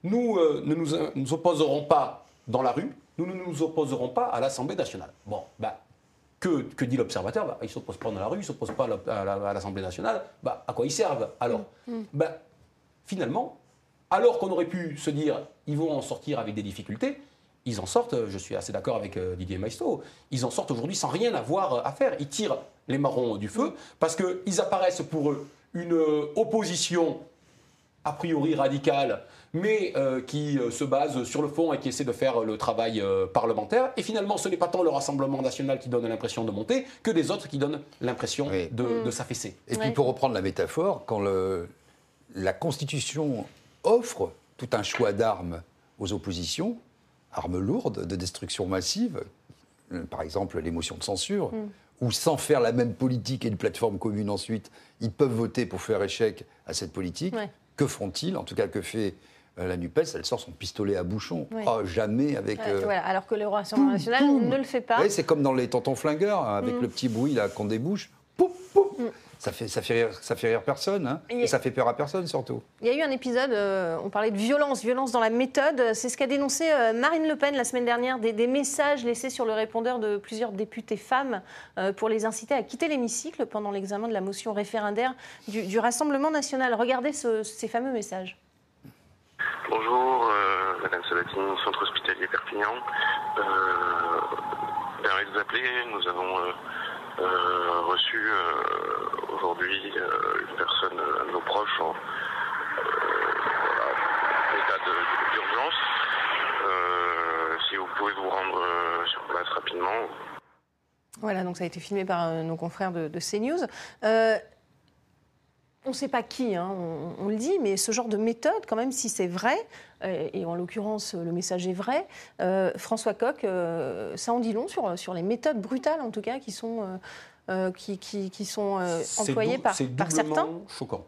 nous euh, ne nous, nous opposerons pas dans la rue, nous ne nous opposerons pas à l'Assemblée nationale. Bon, bah, que, que dit l'observateur? Bah, Ils ne s'opposent pas dans la rue, ils ne s'opposent pas à l'Assemblée nationale. Bah, à quoi ils servent alors? Mm. Mm. bah, Finalement, alors qu'on aurait pu se dire ils vont en sortir avec des difficultés, ils en sortent, je suis assez d'accord avec euh, Didier Maisto, ils en sortent aujourd'hui sans rien avoir à faire. Ils tirent les marrons du feu parce qu'ils apparaissent pour eux une euh, opposition a priori radicale mais euh, qui euh, se base sur le fond et qui essaie de faire le travail euh, parlementaire. Et finalement, ce n'est pas tant le Rassemblement national qui donne l'impression de monter que des autres qui donnent l'impression de, mm. s'affaisser. Et puis, pour reprendre la métaphore, quand la Constitution offre tout un choix d'armes aux oppositions, armes lourdes de destruction massive, par exemple les motions de censure, mm. ou sans faire la même politique et une plateforme commune ensuite, ils peuvent voter pour faire échec à cette politique. Que font-ils? En tout cas, que fait euh, la NUPES, elle sort son pistolet à bouchon. Oh, jamais avec. Euh, alors que le Rassemblement national ne le fait pas. c'est comme dans les tontons flingueurs, hein, avec mm. le petit bruit qu'on débouche. Pouf, pouf. Mm. Ça fait, ça, fait rire, ça fait rire personne, hein, et, ça fait peur à personne surtout. Il y a eu un épisode, euh, on parlait de violence, violence dans la méthode. C'est ce qu'a dénoncé Marine Le Pen la semaine dernière, des, messages laissés sur le répondeur de plusieurs députés femmes pour les inciter à quitter l'hémicycle pendant l'examen de la motion référendaire du, Rassemblement national. Regardez ces fameux messages. Bonjour, euh, Madame Sabatini, centre hospitalier Perpignan. Euh, de vous appeler, nous avons euh, euh, reçu aujourd'hui une personne, un de nos proches, en état d'urgence. si vous pouvez vous rendre sur place rapidement. Voilà, donc ça a été filmé par nos confrères de, de CNews. On ne sait pas qui, hein, on, le dit, mais ce genre de méthode, quand même, si c'est vrai, euh, et en l'occurrence le message est vrai, euh, François Coq, euh, ça en dit long sur, sur les méthodes brutales, en tout cas, qui sont, qui, qui, sont employées par, par certains. C'est choquant.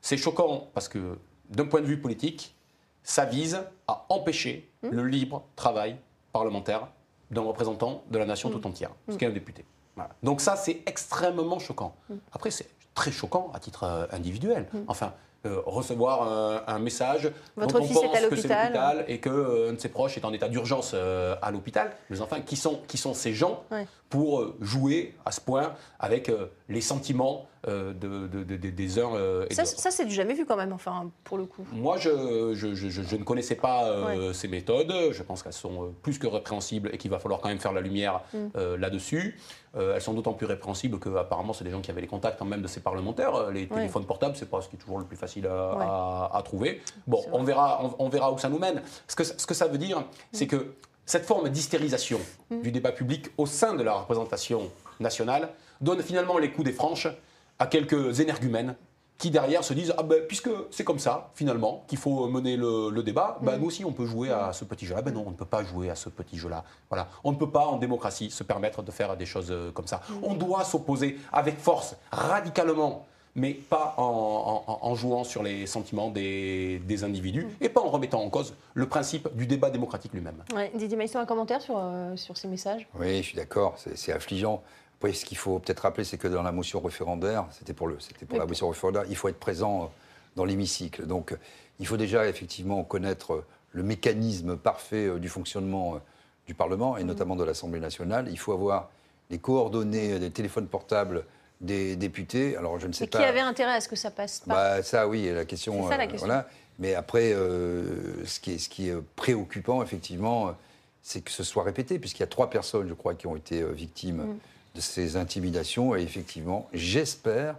C'est choquant parce que, d'un point de vue politique, ça vise à empêcher hmm. le libre travail parlementaire d'un représentant de la nation hmm. tout entière, ce hmm. qui est un député. Donc ça, c'est extrêmement choquant. Après, c'est très choquant à titre euh, individuel. Mm. Enfin, euh, recevoir un, message Votre fils est à l'hôpital et que un de ses proches est en état d'urgence à l'hôpital. Mais enfin, qui sont, qui sont ces gens pour jouer à ce point avec les sentiments de, des uns et ça, Ça, c'est du jamais vu quand même, enfin, pour le coup. Moi, je, je, je, ne connaissais pas ces méthodes. Je pense qu'elles sont plus que répréhensibles et qu'il va falloir quand même faire la lumière mm. là-dessus. Euh, elles sont d'autant plus répréhensibles que apparemment c'est des gens qui avaient les contacts quand même de ces parlementaires. Euh, les téléphones portables, c'est pas ce qui est toujours le plus facile à, trouver. Bon, on verra, on, verra où ça nous mène. Ce que, ce que ça veut dire, c'est que cette forme d'hystérisation mm. du débat public au sein de la représentation nationale donne finalement les coups des franches à quelques énergumènes qui derrière se disent ah ben puisque c'est comme ça finalement qu'il faut mener le, débat, ben, nous aussi on peut jouer à ce petit jeu-là. Ben non, on ne peut pas jouer à ce petit jeu-là. Voilà, on ne peut pas en démocratie se permettre de faire des choses euh, comme ça. On doit s'opposer avec force, radicalement. Mais pas en, jouant sur les sentiments des, individus et pas en remettant en cause le principe du débat démocratique lui-même. Ouais. Didier Maïsson, un commentaire sur, euh, sur ces messages? Oui, je suis d'accord, c'est affligeant. Après, ce qu'il faut peut-être rappeler, c'est que dans la motion référendaire, c'était pour, le, c'était pour la motion référendaire, il faut être présent euh, dans l'hémicycle. Donc, il faut déjà effectivement connaître euh, le mécanisme parfait du fonctionnement du Parlement et notamment de l'Assemblée nationale. Il faut avoir les coordonnées des téléphones portables des députés. Alors, je ne sais pas. Qui avait intérêt à ce que ça passe pas bah, Ça, oui, la question. C'est ça la question. Voilà. Mais après, ce, qui est, ce qui est préoccupant, effectivement, c'est que ce soit répété, puisqu'il y a trois personnes, je crois, qui ont été victimes. Mm de ces intimidations. Et effectivement, j'espère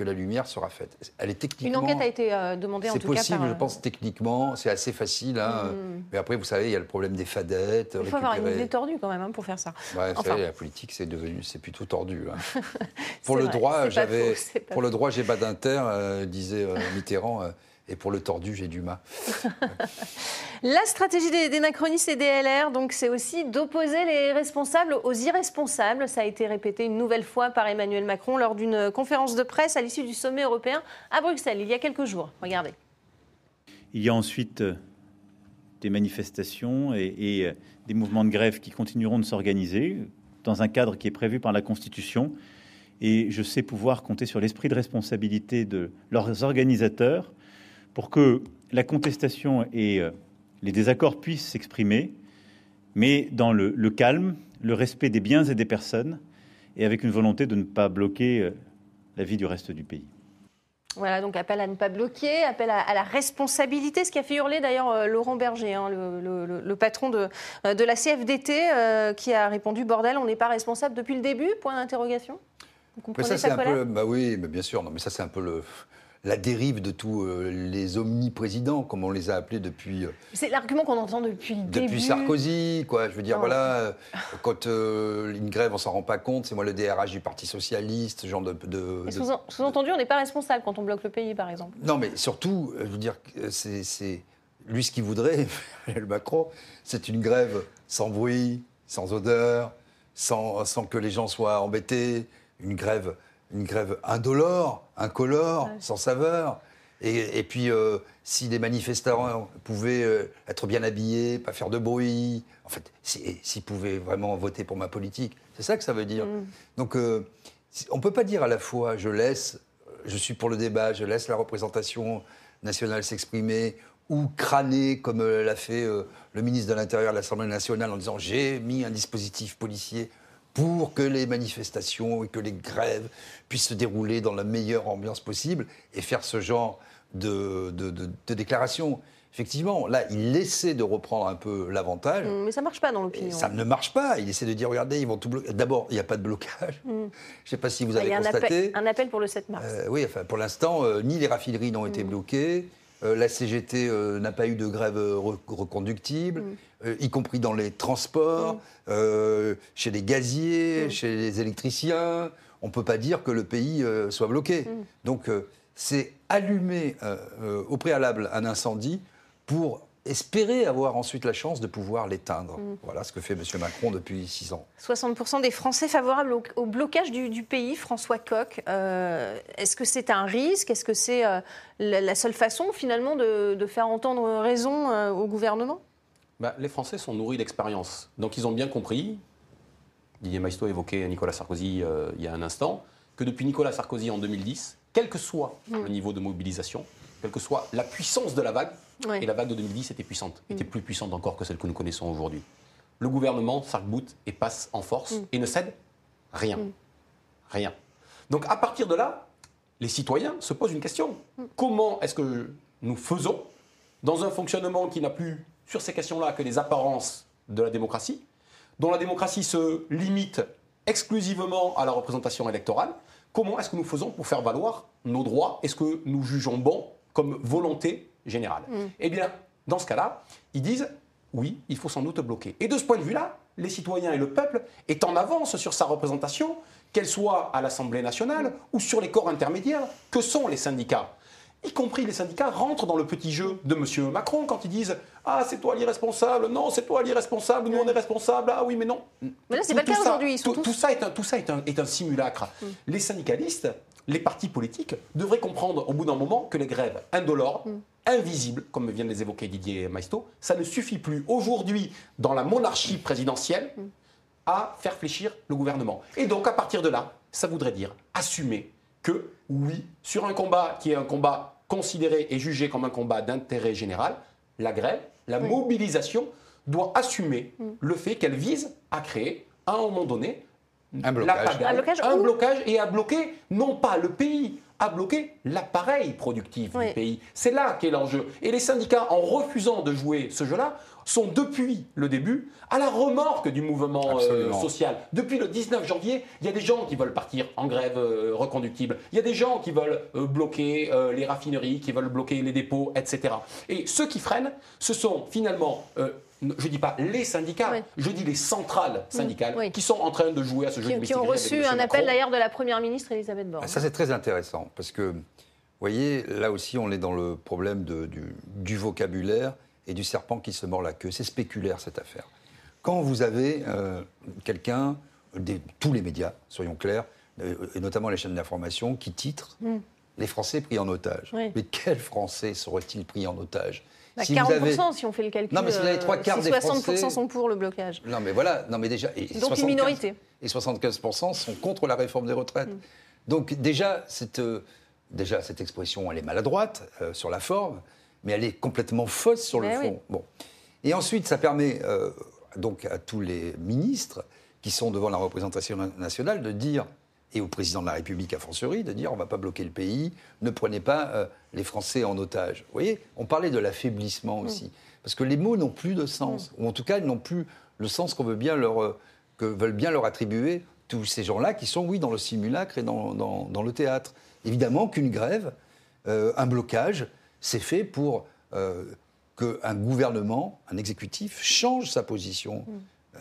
que la lumière sera faite. Elle est techniquement. Une enquête a été euh, demandée en tout cas. C'est possible, je euh, pense techniquement, c'est assez facile. Hein. Mm. Mais après, vous savez, il y a le problème des fadettes. Il faut avoir une idée tordue quand même hein, pour faire ça. Ouais, enfin... savez, la politique, c'est devenu, c'est plutôt tordu. Hein. pour, le droit, j'avais, pour le droit, j'ai pas d'inter, euh, disait Mitterrand. Et pour le tordu, j'ai du mal. La stratégie des, des, macronistes et des LR, donc, c'est aussi d'opposer les responsables aux irresponsables. Ça a été répété une nouvelle fois par Emmanuel Macron lors d'une conférence de presse à l'issue du sommet européen à Bruxelles, il y a quelques jours. Regardez. Il y a ensuite euh, des manifestations et, et euh, des mouvements de grève qui continueront de s'organiser dans un cadre qui est prévu par la Constitution. Et je sais pouvoir compter sur l'esprit de responsabilité de leurs organisateurs pour que la contestation et euh, les désaccords puissent s'exprimer, mais dans le, calme, le respect des biens et des personnes, et avec une volonté de ne pas bloquer euh, la vie du reste du pays. Voilà, donc appel à ne pas bloquer, appel à, la responsabilité, ce qui a fait hurler d'ailleurs euh, Laurent Berger, hein, le, patron de, de la CFDT, qui a répondu Bordel, on n'est pas responsable depuis le début? Point d'interrogation? Vous comprenez ça, c'est un peu, bah oui, mais bien sûr, non, mais ça c'est un peu le, la dérive de tous euh, les omniprésidents, comme on les a appelés depuis. Euh, c'est l'argument qu'on entend depuis le depuis Depuis Sarkozy, quoi. Je veux dire, voilà, euh, quand une grève, on s'en rend pas compte, c'est moi le DRH du Parti Socialiste, ce genre de. de, Sous-entendu, on n'est pas responsable quand on bloque le pays, par exemple. Non, mais surtout, je veux dire, c'est. Lui, ce qu'il voudrait, le Macron, c'est une grève sans bruit, sans odeur, sans, sans que les gens soient embêtés, une grève une grève indolore, incolore, sans saveur. Et, puis, euh, si les manifestants pouvaient euh, être bien habillés, pas faire de bruit, en fait, s'ils pouvaient vraiment voter pour ma politique, c'est ça que ça veut dire. Mm. Donc, euh, on ne peut pas dire à la fois je laisse, je suis pour le débat, je laisse la représentation nationale s'exprimer, ou crâner, comme l'a fait le ministre de l'Intérieur de l'Assemblée nationale en disant j'ai mis un dispositif policier pour que les manifestations et que les grèves puissent se dérouler dans la meilleure ambiance possible et faire ce genre de, de, déclarations. Effectivement, là, il essaie de reprendre un peu l'avantage. Mmh, mais ça ne marche pas dans l'opinion. Ça ne marche pas. Il essaie de dire, regardez, ils vont tout bloquer. D'abord, il n'y a pas de blocage. Mmh. Je ne sais pas si vous avez constaté. Un appel, pour le 7 mars. Euh, oui, enfin, pour l'instant, euh, ni les raffineries n'ont été mmh. bloquées. Euh, la CGT n'a pas eu de grève reconductible. Euh, y compris dans les transports, mm. euh, chez les gaziers, mm. chez les électriciens. On ne peut pas dire que le pays euh, soit bloqué. Mm. Donc c'est allumer au préalable un incendie pour espérer avoir ensuite la chance de pouvoir l'éteindre. Voilà ce que fait M. Macron depuis six ans. 60% des Français favorables au, blocage du, pays, François Coq. Est-ce que c'est un risque? Est-ce que c'est la, seule façon finalement de, de faire entendre raison au gouvernement? Bah, les Français sont nourris d'expérience. Donc ils ont bien compris, Didier Maisto évoquait Nicolas Sarkozy euh, il y a un instant, que depuis Nicolas Sarkozy en 2010, quel que soit mm. le niveau de mobilisation, quelle que soit la puissance de la vague, et la vague de 2010 était puissante, était plus puissante encore que celle que nous connaissons aujourd'hui. Le gouvernement s'arc-boute et passe en force et ne cède rien. Rien. Donc à partir de là, les citoyens se posent une question. Comment est-ce que nous faisons dans un fonctionnement qui n'a plus sur ces questions-là que les apparences de la démocratie, dont la démocratie se limite exclusivement à la représentation électorale, comment est-ce que nous faisons pour faire valoir nos droits et ce que nous jugeons bon comme volonté générale mm. Eh bien, dans ce cas-là, ils disent oui, il faut sans doute bloquer. Et de ce point de vue-là, les citoyens et le peuple est en avance sur sa représentation, qu'elle soit à l'Assemblée nationale ou sur les corps intermédiaires que sont les syndicats y compris les syndicats, rentrent dans le petit jeu de M. Macron quand ils disent Ah, c'est toi l'irresponsable, non, c'est toi l'irresponsable, nous on est responsable, ah oui, mais non. Mais là, c'est pas le cas aujourd'hui. Tout, tout, ça, est un, tout ça est un, est un simulacre. Mm. Les syndicalistes, les partis politiques devraient comprendre au bout d'un moment que les grèves indolores, mm. invisibles, comme vient de les évoquer Didier Maisto, ça ne suffit plus aujourd'hui dans la monarchie présidentielle mm. à faire fléchir le gouvernement. Et donc, à partir de là, ça voudrait dire assumer que oui, sur un combat qui est un combat considéré et jugé comme un combat d'intérêt général, la grève, la mobilisation doit assumer mm. le fait qu'elle vise à créer, à un moment donné, un blocage. un blocage, un blocage et à bloquer non pas le pays, à bloquer l'appareil productif du pays. C'est là qu'est l'enjeu. Et les syndicats, en refusant de jouer ce jeu-là, sont depuis le début à la remorque du mouvement euh, social. Depuis le 19 janvier, il y a des gens qui veulent partir en grève euh, reconductible. Il y a des gens qui veulent euh, bloquer les raffineries, qui veulent bloquer les dépôts, etc. Et ceux qui freinent, ce sont finalement je ne dis pas les syndicats, je dis les centrales syndicales qui sont en train de jouer à ce jeu qui, qui ont reçu un appel d'ailleurs de la Première ministre Elisabeth Borne. Ça c'est très intéressant parce que, vous voyez, là aussi on est dans le problème du, vocabulaire et du serpent qui se mord la queue. C'est spéculaire cette affaire. Quand vous avez euh, quelqu'un, tous les médias, soyons clairs, euh, et notamment les chaînes d'information, qui titrent mm. les Français pris en otage. Mais quels Français seraient-ils pris en otage bah, si 40% si on fait le calcul. Non, mais si vous avez trois quarts euh, des Français... 60% sont pour le blocage. Non, mais voilà. Non, mais déjà. Et Donc une minorité. Et 75% sont contre la réforme des retraites. Mm. Donc déjà cette, déjà, cette expression, elle est maladroite sur la forme mais elle est complètement fausse sur le ben fond. Bon. Et ensuite, ça permet euh, donc à tous les ministres qui sont devant la représentation nationale de dire, et au président de la République à fortiori, de dire on ne va pas bloquer le pays, ne prenez pas euh, les Français en otage. Vous voyez, on parlait de l'affaiblissement mm. aussi. Parce que les mots n'ont plus de sens, mm. ou en tout cas, ils n'ont plus le sens qu'on veut bien leur, euh, que veulent bien leur attribuer tous ces gens-là qui sont, oui, dans le simulacre et dans, dans, le théâtre. Évidemment qu'une grève, un blocage, c'est fait pour euh, qu'un gouvernement, un exécutif, change sa position. Mm. Euh,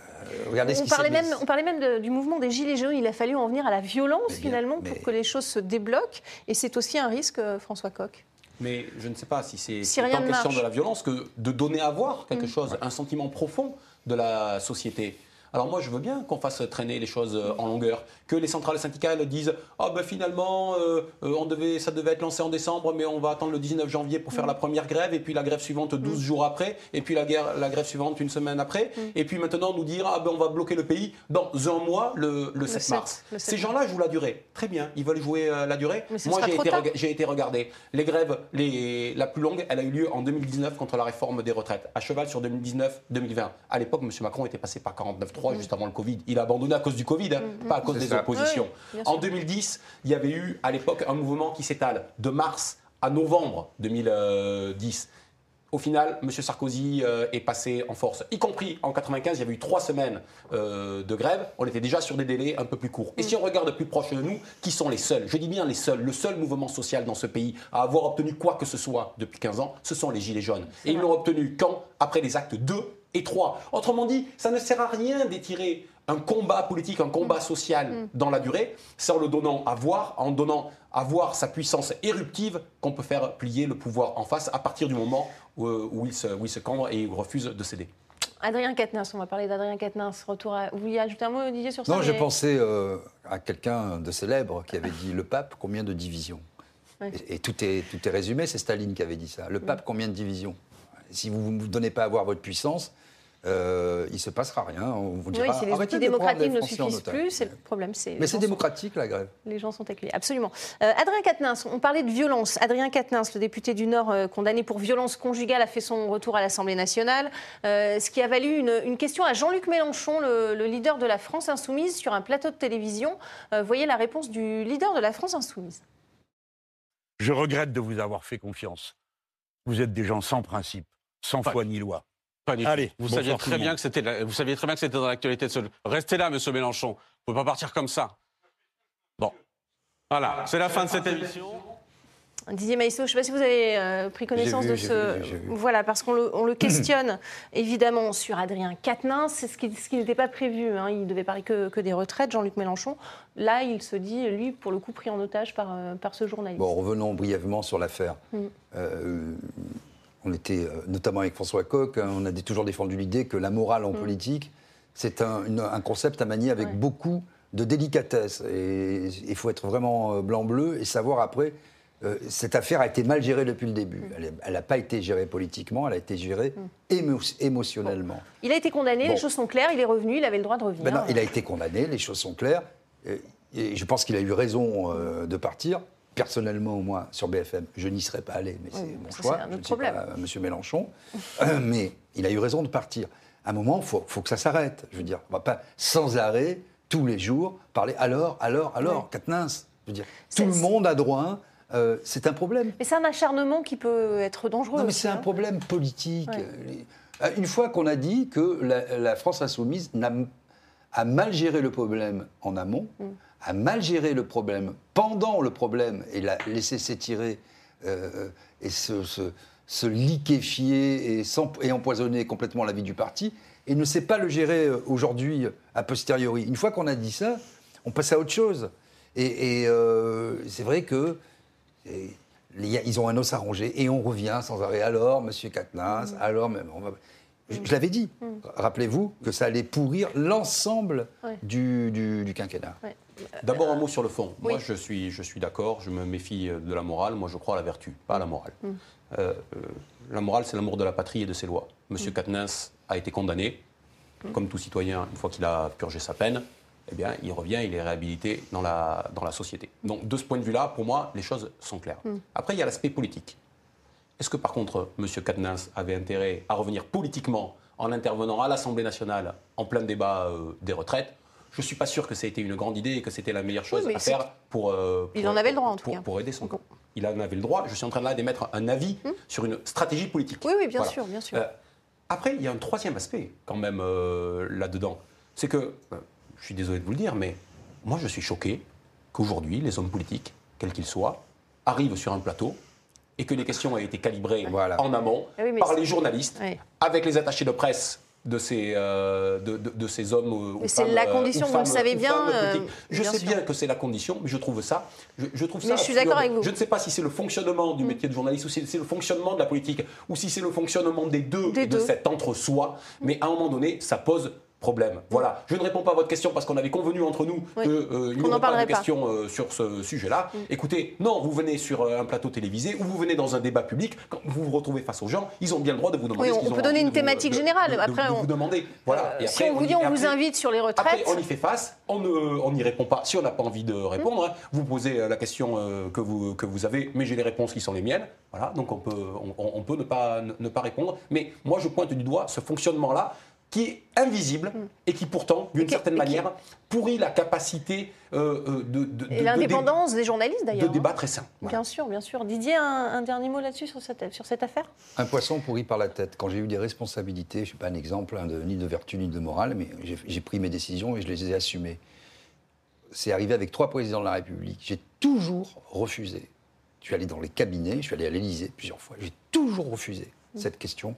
regardez ce on, parlait même, on parlait même du mouvement des Gilets jaunes. Il a fallu en venir à la violence, finalement, pour que les choses se débloquent. Et c'est aussi un risque, euh, François Coq. Mais je ne sais pas si c'est si tant question de la violence que de donner à voir quelque mm. chose, un sentiment profond de la société. Alors moi, je veux bien qu'on fasse traîner les choses euh, en longueur, que les centrales syndicales disent ah ben finalement euh, euh, on devait, ça devait être lancé en décembre, mais on va attendre le 19 janvier pour faire la première grève, et puis la grève suivante 12 jours après, et puis la, guerre, la grève suivante une semaine après, et puis maintenant nous dire ah ben on va bloquer le pays dans un mois, le, 7 mars. Ces gens-là jouent la durée. Très bien, ils veulent jouer la durée. Moi j'ai été, regardé. Les grèves les, la plus longue, elle a eu lieu en 2019 contre la réforme des retraites, à cheval sur 2019-2020. À l'époque, M. Macron était passé par 49 Mm. juste avant le Covid. Il a abandonné à cause du Covid, hein, mm, mm. pas à cause des oppositions. en 2010, il y avait eu à l'époque un mouvement qui s'étale de mars à novembre 2010. Au final, M. Sarkozy euh, est passé en force, y compris en 95, il y avait eu trois semaines euh, de grève. On était déjà sur des délais un peu plus courts. Et si on regarde plus proche de nous, qui sont les seuls? Je dis bien les seuls. Le seul mouvement social dans ce pays à avoir obtenu quoi que ce soit depuis 15 ans, ce sont les Gilets jaunes. Et ils l'ont obtenu quand Après les actes 2 et trois. Autrement dit, ça ne sert à rien d'étirer un combat politique, un combat social mm. dans la durée, c'est en le donnant à voir, en donnant à voir sa puissance éruptive qu'on peut faire plier le pouvoir en face à partir du moment où, euh, il, se, où il se cambre et refuse de céder. Adrien Quatennens, on va parler d'Adrien Quatennens. Retour à... Vous vouliez ajouter un mot, Didier, sur ça Non, j'ai pensé euh, à quelqu'un de célèbre qui avait dit Le pape, combien de divisions? Et, tout, est, tout est résumé, c'est Staline qui avait dit ça. Le mm. pape, combien de divisions? Si vous ne vous donnez pas à voir votre puissance, euh, il ne se passera rien. On vous dira, oui, si les outils démocratiques ne suffisent plus, c'est le problème. Mais c'est démocratique, la grève. Les gens sont accueillis, absolument. Euh, Adrien Quatennens, on parlait de violence. Adrien Quatennens, le député du Nord euh, condamné pour violence conjugale, a fait son retour à l'Assemblée nationale, ce qui a valu une, question à Jean-Luc Mélenchon, le, le, leader de la France insoumise, sur un plateau de télévision. voyez la réponse du leader de la France insoumise. Je regrette de vous avoir fait confiance. Vous êtes des gens sans principe, sans foi ni loi. Allez, vous saviez très bien que c'était, vous saviez très bien que c'était dans l'actualité de ce. Restez là, Monsieur Mélenchon. Vous ne pouvez pas partir comme ça. Bon, voilà, c'est la fin de cette émission. Didier Maïsso, je ne sais pas si vous avez euh, pris connaissance de ce. Voilà, parce qu'on le, questionne évidemment sur Adrien Quatennens. C'est ce qui, n'était pas prévu. Hein. Il devait parler que, des retraites, Jean-Luc Mélenchon. Là, il se dit, lui, pour le coup, pris en otage par, euh, par ce journaliste. Bon, revenons brièvement sur l'affaire. Mm. Euh, on était, notamment avec François Coq, hein, on a toujours défendu l'idée que la morale en mm. politique, c'est un, concept à manier avec beaucoup de délicatesse. Et il faut être vraiment blanc-bleu et savoir après euh, cette affaire a été mal gérée depuis le début. Mm. Elle n'a pas été gérée politiquement, elle a été gérée mm. émotionnellement. Il a été condamné, les choses sont claires, il est revenu, il avait le droit de revenir. Ben il a été condamné, les choses sont claires. Et je pense qu'il a eu raison euh, de partir. Personnellement, au moins, sur BFM, je n'y serais pas allé, mais c'est mon choix. je ne suis pas M. Mélenchon. Euh, mais il a eu raison de partir. À un moment, il faut, que ça s'arrête. Je veux dire, on ne va pas sans arrêt, tous les jours, parler alors, alors, alors, oui. Je veux dire, tout le monde a droit euh, c'est un problème. Mais c'est un acharnement qui peut être dangereux. Non, mais c'est un hein. problème politique. Euh, une fois qu'on a dit que la, France insoumise a, mal géré le problème en amont, mm. A mal géré le problème pendant le problème et l'a laissé s'étirer euh, et se, liquéfier et, et, empoisonner complètement la vie du parti, et ne sait pas le gérer aujourd'hui a posteriori. Une fois qu'on a dit ça, on passe à autre chose. Et, c'est vrai que ils ont un os à ronger et on revient sans arrêt. Alors, Monsieur Katnas, mm. alors, même, je, l'avais dit. Mm. Rappelez-vous que ça allait pourrir l'ensemble du, quinquennat. D'abord un mot sur le fond. Moi, je suis, je suis d'accord. Je me méfie de la morale. Moi, je crois à la vertu, pas à la morale. Mm. Euh, euh, la morale, c'est l'amour de la patrie et de ses lois. Monsieur Katnas a été condamné, comme tout citoyen, une fois qu'il a purgé sa peine eh bien, il revient, il est réhabilité dans la, dans la société. Donc, de ce point de vue-là, pour moi, les choses sont claires. Hmm. Après, il y a l'aspect politique. Est-ce que, par contre, M. Katnins avait intérêt à revenir politiquement en intervenant à l'Assemblée nationale en plein débat euh, des retraites je ne suis pas sûr que ça ait été une grande idée et que c'était la meilleure chose à faire pour, euh, Il en avait le droit, en tout cas. Pour aider son camp. Il en avait le droit. Je suis en train là d'émettre un avis hmm. sur une stratégie politique. Oui, oui, bien sûr, bien sûr. Euh, après, il y a un troisième aspect, quand même, là-dedans. C'est que je suis désolé de vous le dire, mais moi je suis choqué qu'aujourd'hui, les hommes politiques, quels qu'ils soient, arrivent sur un plateau et que les questions aient été calibrées en amont eh par les journalistes, avec les attachés de presse de ces, euh, de, ces hommes. c'est la euh, condition, vous le savez bien. Euh, je sais bien que c'est la condition, mais je trouve ça. Je, trouve ça. je suis d'accord avec vous. Je ne sais pas si c'est le fonctionnement du mm. métier de journaliste ou si c'est le fonctionnement de la politique ou si c'est le fonctionnement des deux et de cet entre-soi. Mais à un moment donné, ça pose problème. Voilà. Je ne réponds pas à votre question parce qu'on avait convenu entre nous qu'il euh, n'y aurait pas de questions euh, sur ce sujet-là. Mm. Écoutez, non, vous venez sur euh, un plateau télévisé ou vous venez dans un débat public, quand vous vous retrouvez face aux gens, ils ont bien le droit de vous demander. Oui, on, peut donner une thématique générale. après, on, vous demander. Voilà. si on vous dit on vous invite sur les retraites. Après, on y fait face, on n'y répond pas. Si on n'a pas envie de répondre, hein, vous posez la question que, vous, que vous avez, mais j'ai les réponses qui sont les miennes. Voilà, donc on peut, on, peut ne, pas, ne pas répondre. Mais moi, je pointe du doigt ce fonctionnement-là qui est invisible et qui pourtant, d'une certaine manière, pourrit la capacité euh, euh, de, Et l'indépendance des journalistes d'ailleurs. De débat très sain. Bien sûr, bien sûr. Didier, un, dernier mot là-dessus sur cette, sur cette affaire? Un poisson pourri par la tête. Quand j'ai eu des responsabilités, je ne suis pas un exemple hein, de, ni de vertu ni de morale, mais j'ai pris mes décisions et je les ai assumées. C'est arrivé avec trois présidents de la République. J'ai toujours refusé. Je suis allé dans les cabinets, je suis allé à l'Élysée plusieurs fois. J'ai toujours refusé mm. cette question,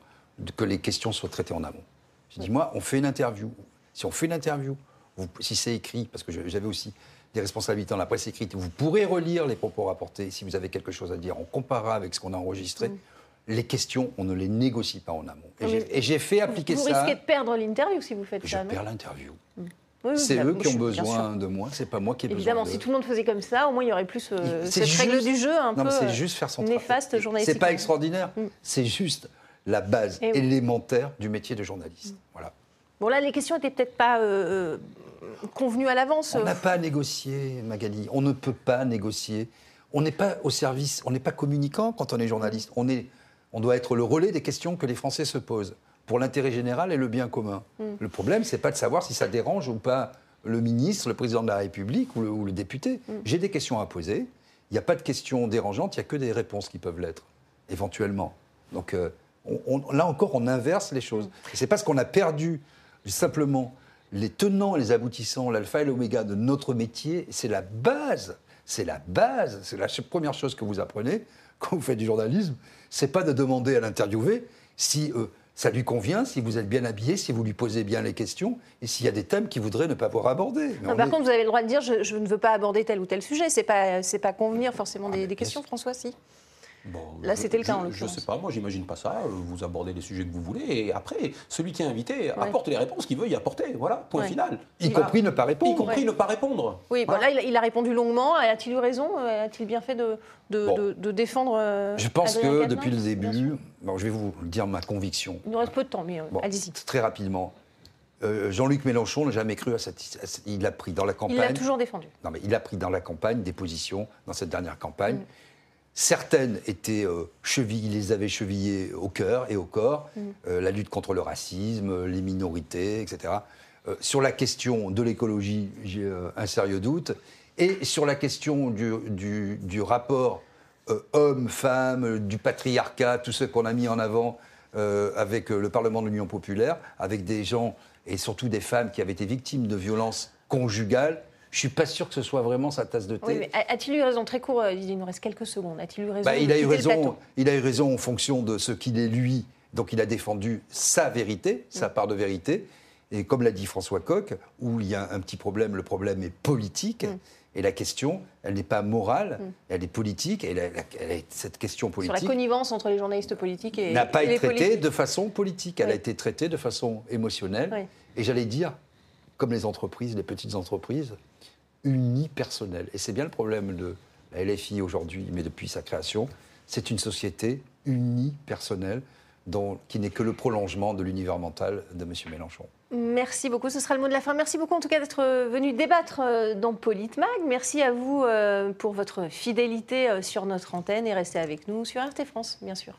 que les questions soient traitées en amont. J'ai dit, moi, on fait une interview. Si on fait une interview, si c'est écrit, parce que j'avais aussi des responsabilités dans la presse écrite, vous pourrez relire les propos rapportés. Si vous avez quelque chose à dire, on comparera avec ce qu'on a enregistré. Mm. Les questions, on ne les négocie pas en amont. Et j'ai fait appliquer ça. Vous risquez de perdre l'interview si vous faites ça. Je perds l'interview. Mm. c'est eux qui ont besoin de moi, c'est pas moi qui ai Évidemment, besoin si tout le monde faisait comme ça, au moins il y aurait plus euh, cette règle du jeu un non, peu juste faire son néfaste journalistique. C'est pas extraordinaire, mm. c'est juste la base eh élémentaire du métier de journaliste. Voilà. Bon, là, les questions n'étaient peut-être pas euh, euh, convenues à l'avance. On n'a pas à négocier, Magali. On ne peut pas négocier. On n'est pas au service, on n'est pas communicant quand on est journaliste. On, est, on doit être le relais des questions que les Français se posent pour l'intérêt général et le bien commun. Mm. Le problème, c'est pas de savoir si ça dérange ou pas le ministre, le président de la République ou le, député. Mm. J'ai des questions à poser. Il n'y a pas de questions dérangeantes, il n'y a que des réponses qui peuvent l'être, éventuellement. Donc euh, là encore, on inverse les choses. Mm. c'est parce qu'on a perdu simplement les tenants et les aboutissants, l'alpha et l'oméga de notre métier. C'est la base. C'est la base. C'est la première chose que vous apprenez quand vous faites du journalisme. C'est pas de demander à l'interviewé si euh, ça lui convient, si vous êtes bien habillé, si vous lui posez bien les questions, et s'il y a des thèmes qu'il voudrait ne pas voir abordés. par contre, vous avez le droit de dire je, ne veux pas aborder tel ou tel sujet. C'est pas c'est pas convenir forcément des, des questions, François, si. Là, c'était le cas en l'occurrence. Je ne sais pas, moi, j'imagine pas ça. Vous abordez les sujets que vous voulez, et après, celui qui est invité apporte les réponses qu'il veut y apporter. Voilà, point final. Y compris ne pas répondre. Y compris ne pas répondre. Oui, bon, là, il, a répondu longuement. A-t-il eu raison A-t-il bien fait de, de, défendre euh, Je pense que depuis le début, bon, je vais vous dire ma conviction. Il nous reste peu de temps, mais euh, allez-y. Très rapidement. Euh, Jean-Luc Mélenchon n'a jamais cru à cette. Il a pris dans la campagne. Il l'a toujours défendu. Non, mais il a pris dans la campagne des positions, dans cette dernière campagne. Mm. Certaines étaient euh, chevillées, il les avait chevillées au cœur et au corps, mm. euh, la lutte contre le racisme, les minorités, etc. Euh, sur la question de l'écologie, j'ai un sérieux doute. Et sur la question du, du rapport homme-femme, du patriarcat, tout ce qu'on a mis en avant avec le Parlement de l'Union populaire, avec des gens, et surtout des femmes qui avaient été victimes de violences conjugales, je suis pas sûr que ce soit vraiment sa tasse de thé. Oui, a-t-il eu raison? Très court, euh, il nous reste quelques secondes. A-t-il eu raison bah, il, a eu raison il a eu raison en fonction de ce qu'il est lui. Donc il a défendu sa vérité, sa mm. part de vérité. Et comme l'a dit François Coq, où il y a un petit problème, le problème est politique. Mm. Et la question, elle n'est pas morale, mm. elle est politique. Et cette question politique. Sur la connivence entre les journalistes politiques et. N'a pas été traitée de façon politique. Elle a été traitée de façon émotionnelle. Et j'allais dire, comme les entreprises, les petites entreprises, unipersonnelle. Et c'est bien le problème de la LFI aujourd'hui, mais depuis sa création. C'est une société unipersonnelle dont, qui n'est que le prolongement de l'univers mental de M. Mélenchon. Merci beaucoup, ce sera le mot de la fin. Merci beaucoup en tout cas d'être venu débattre euh, dans Politmag. Merci à vous euh, pour votre fidélité euh, sur notre antenne et restez avec nous sur RT France, bien sûr.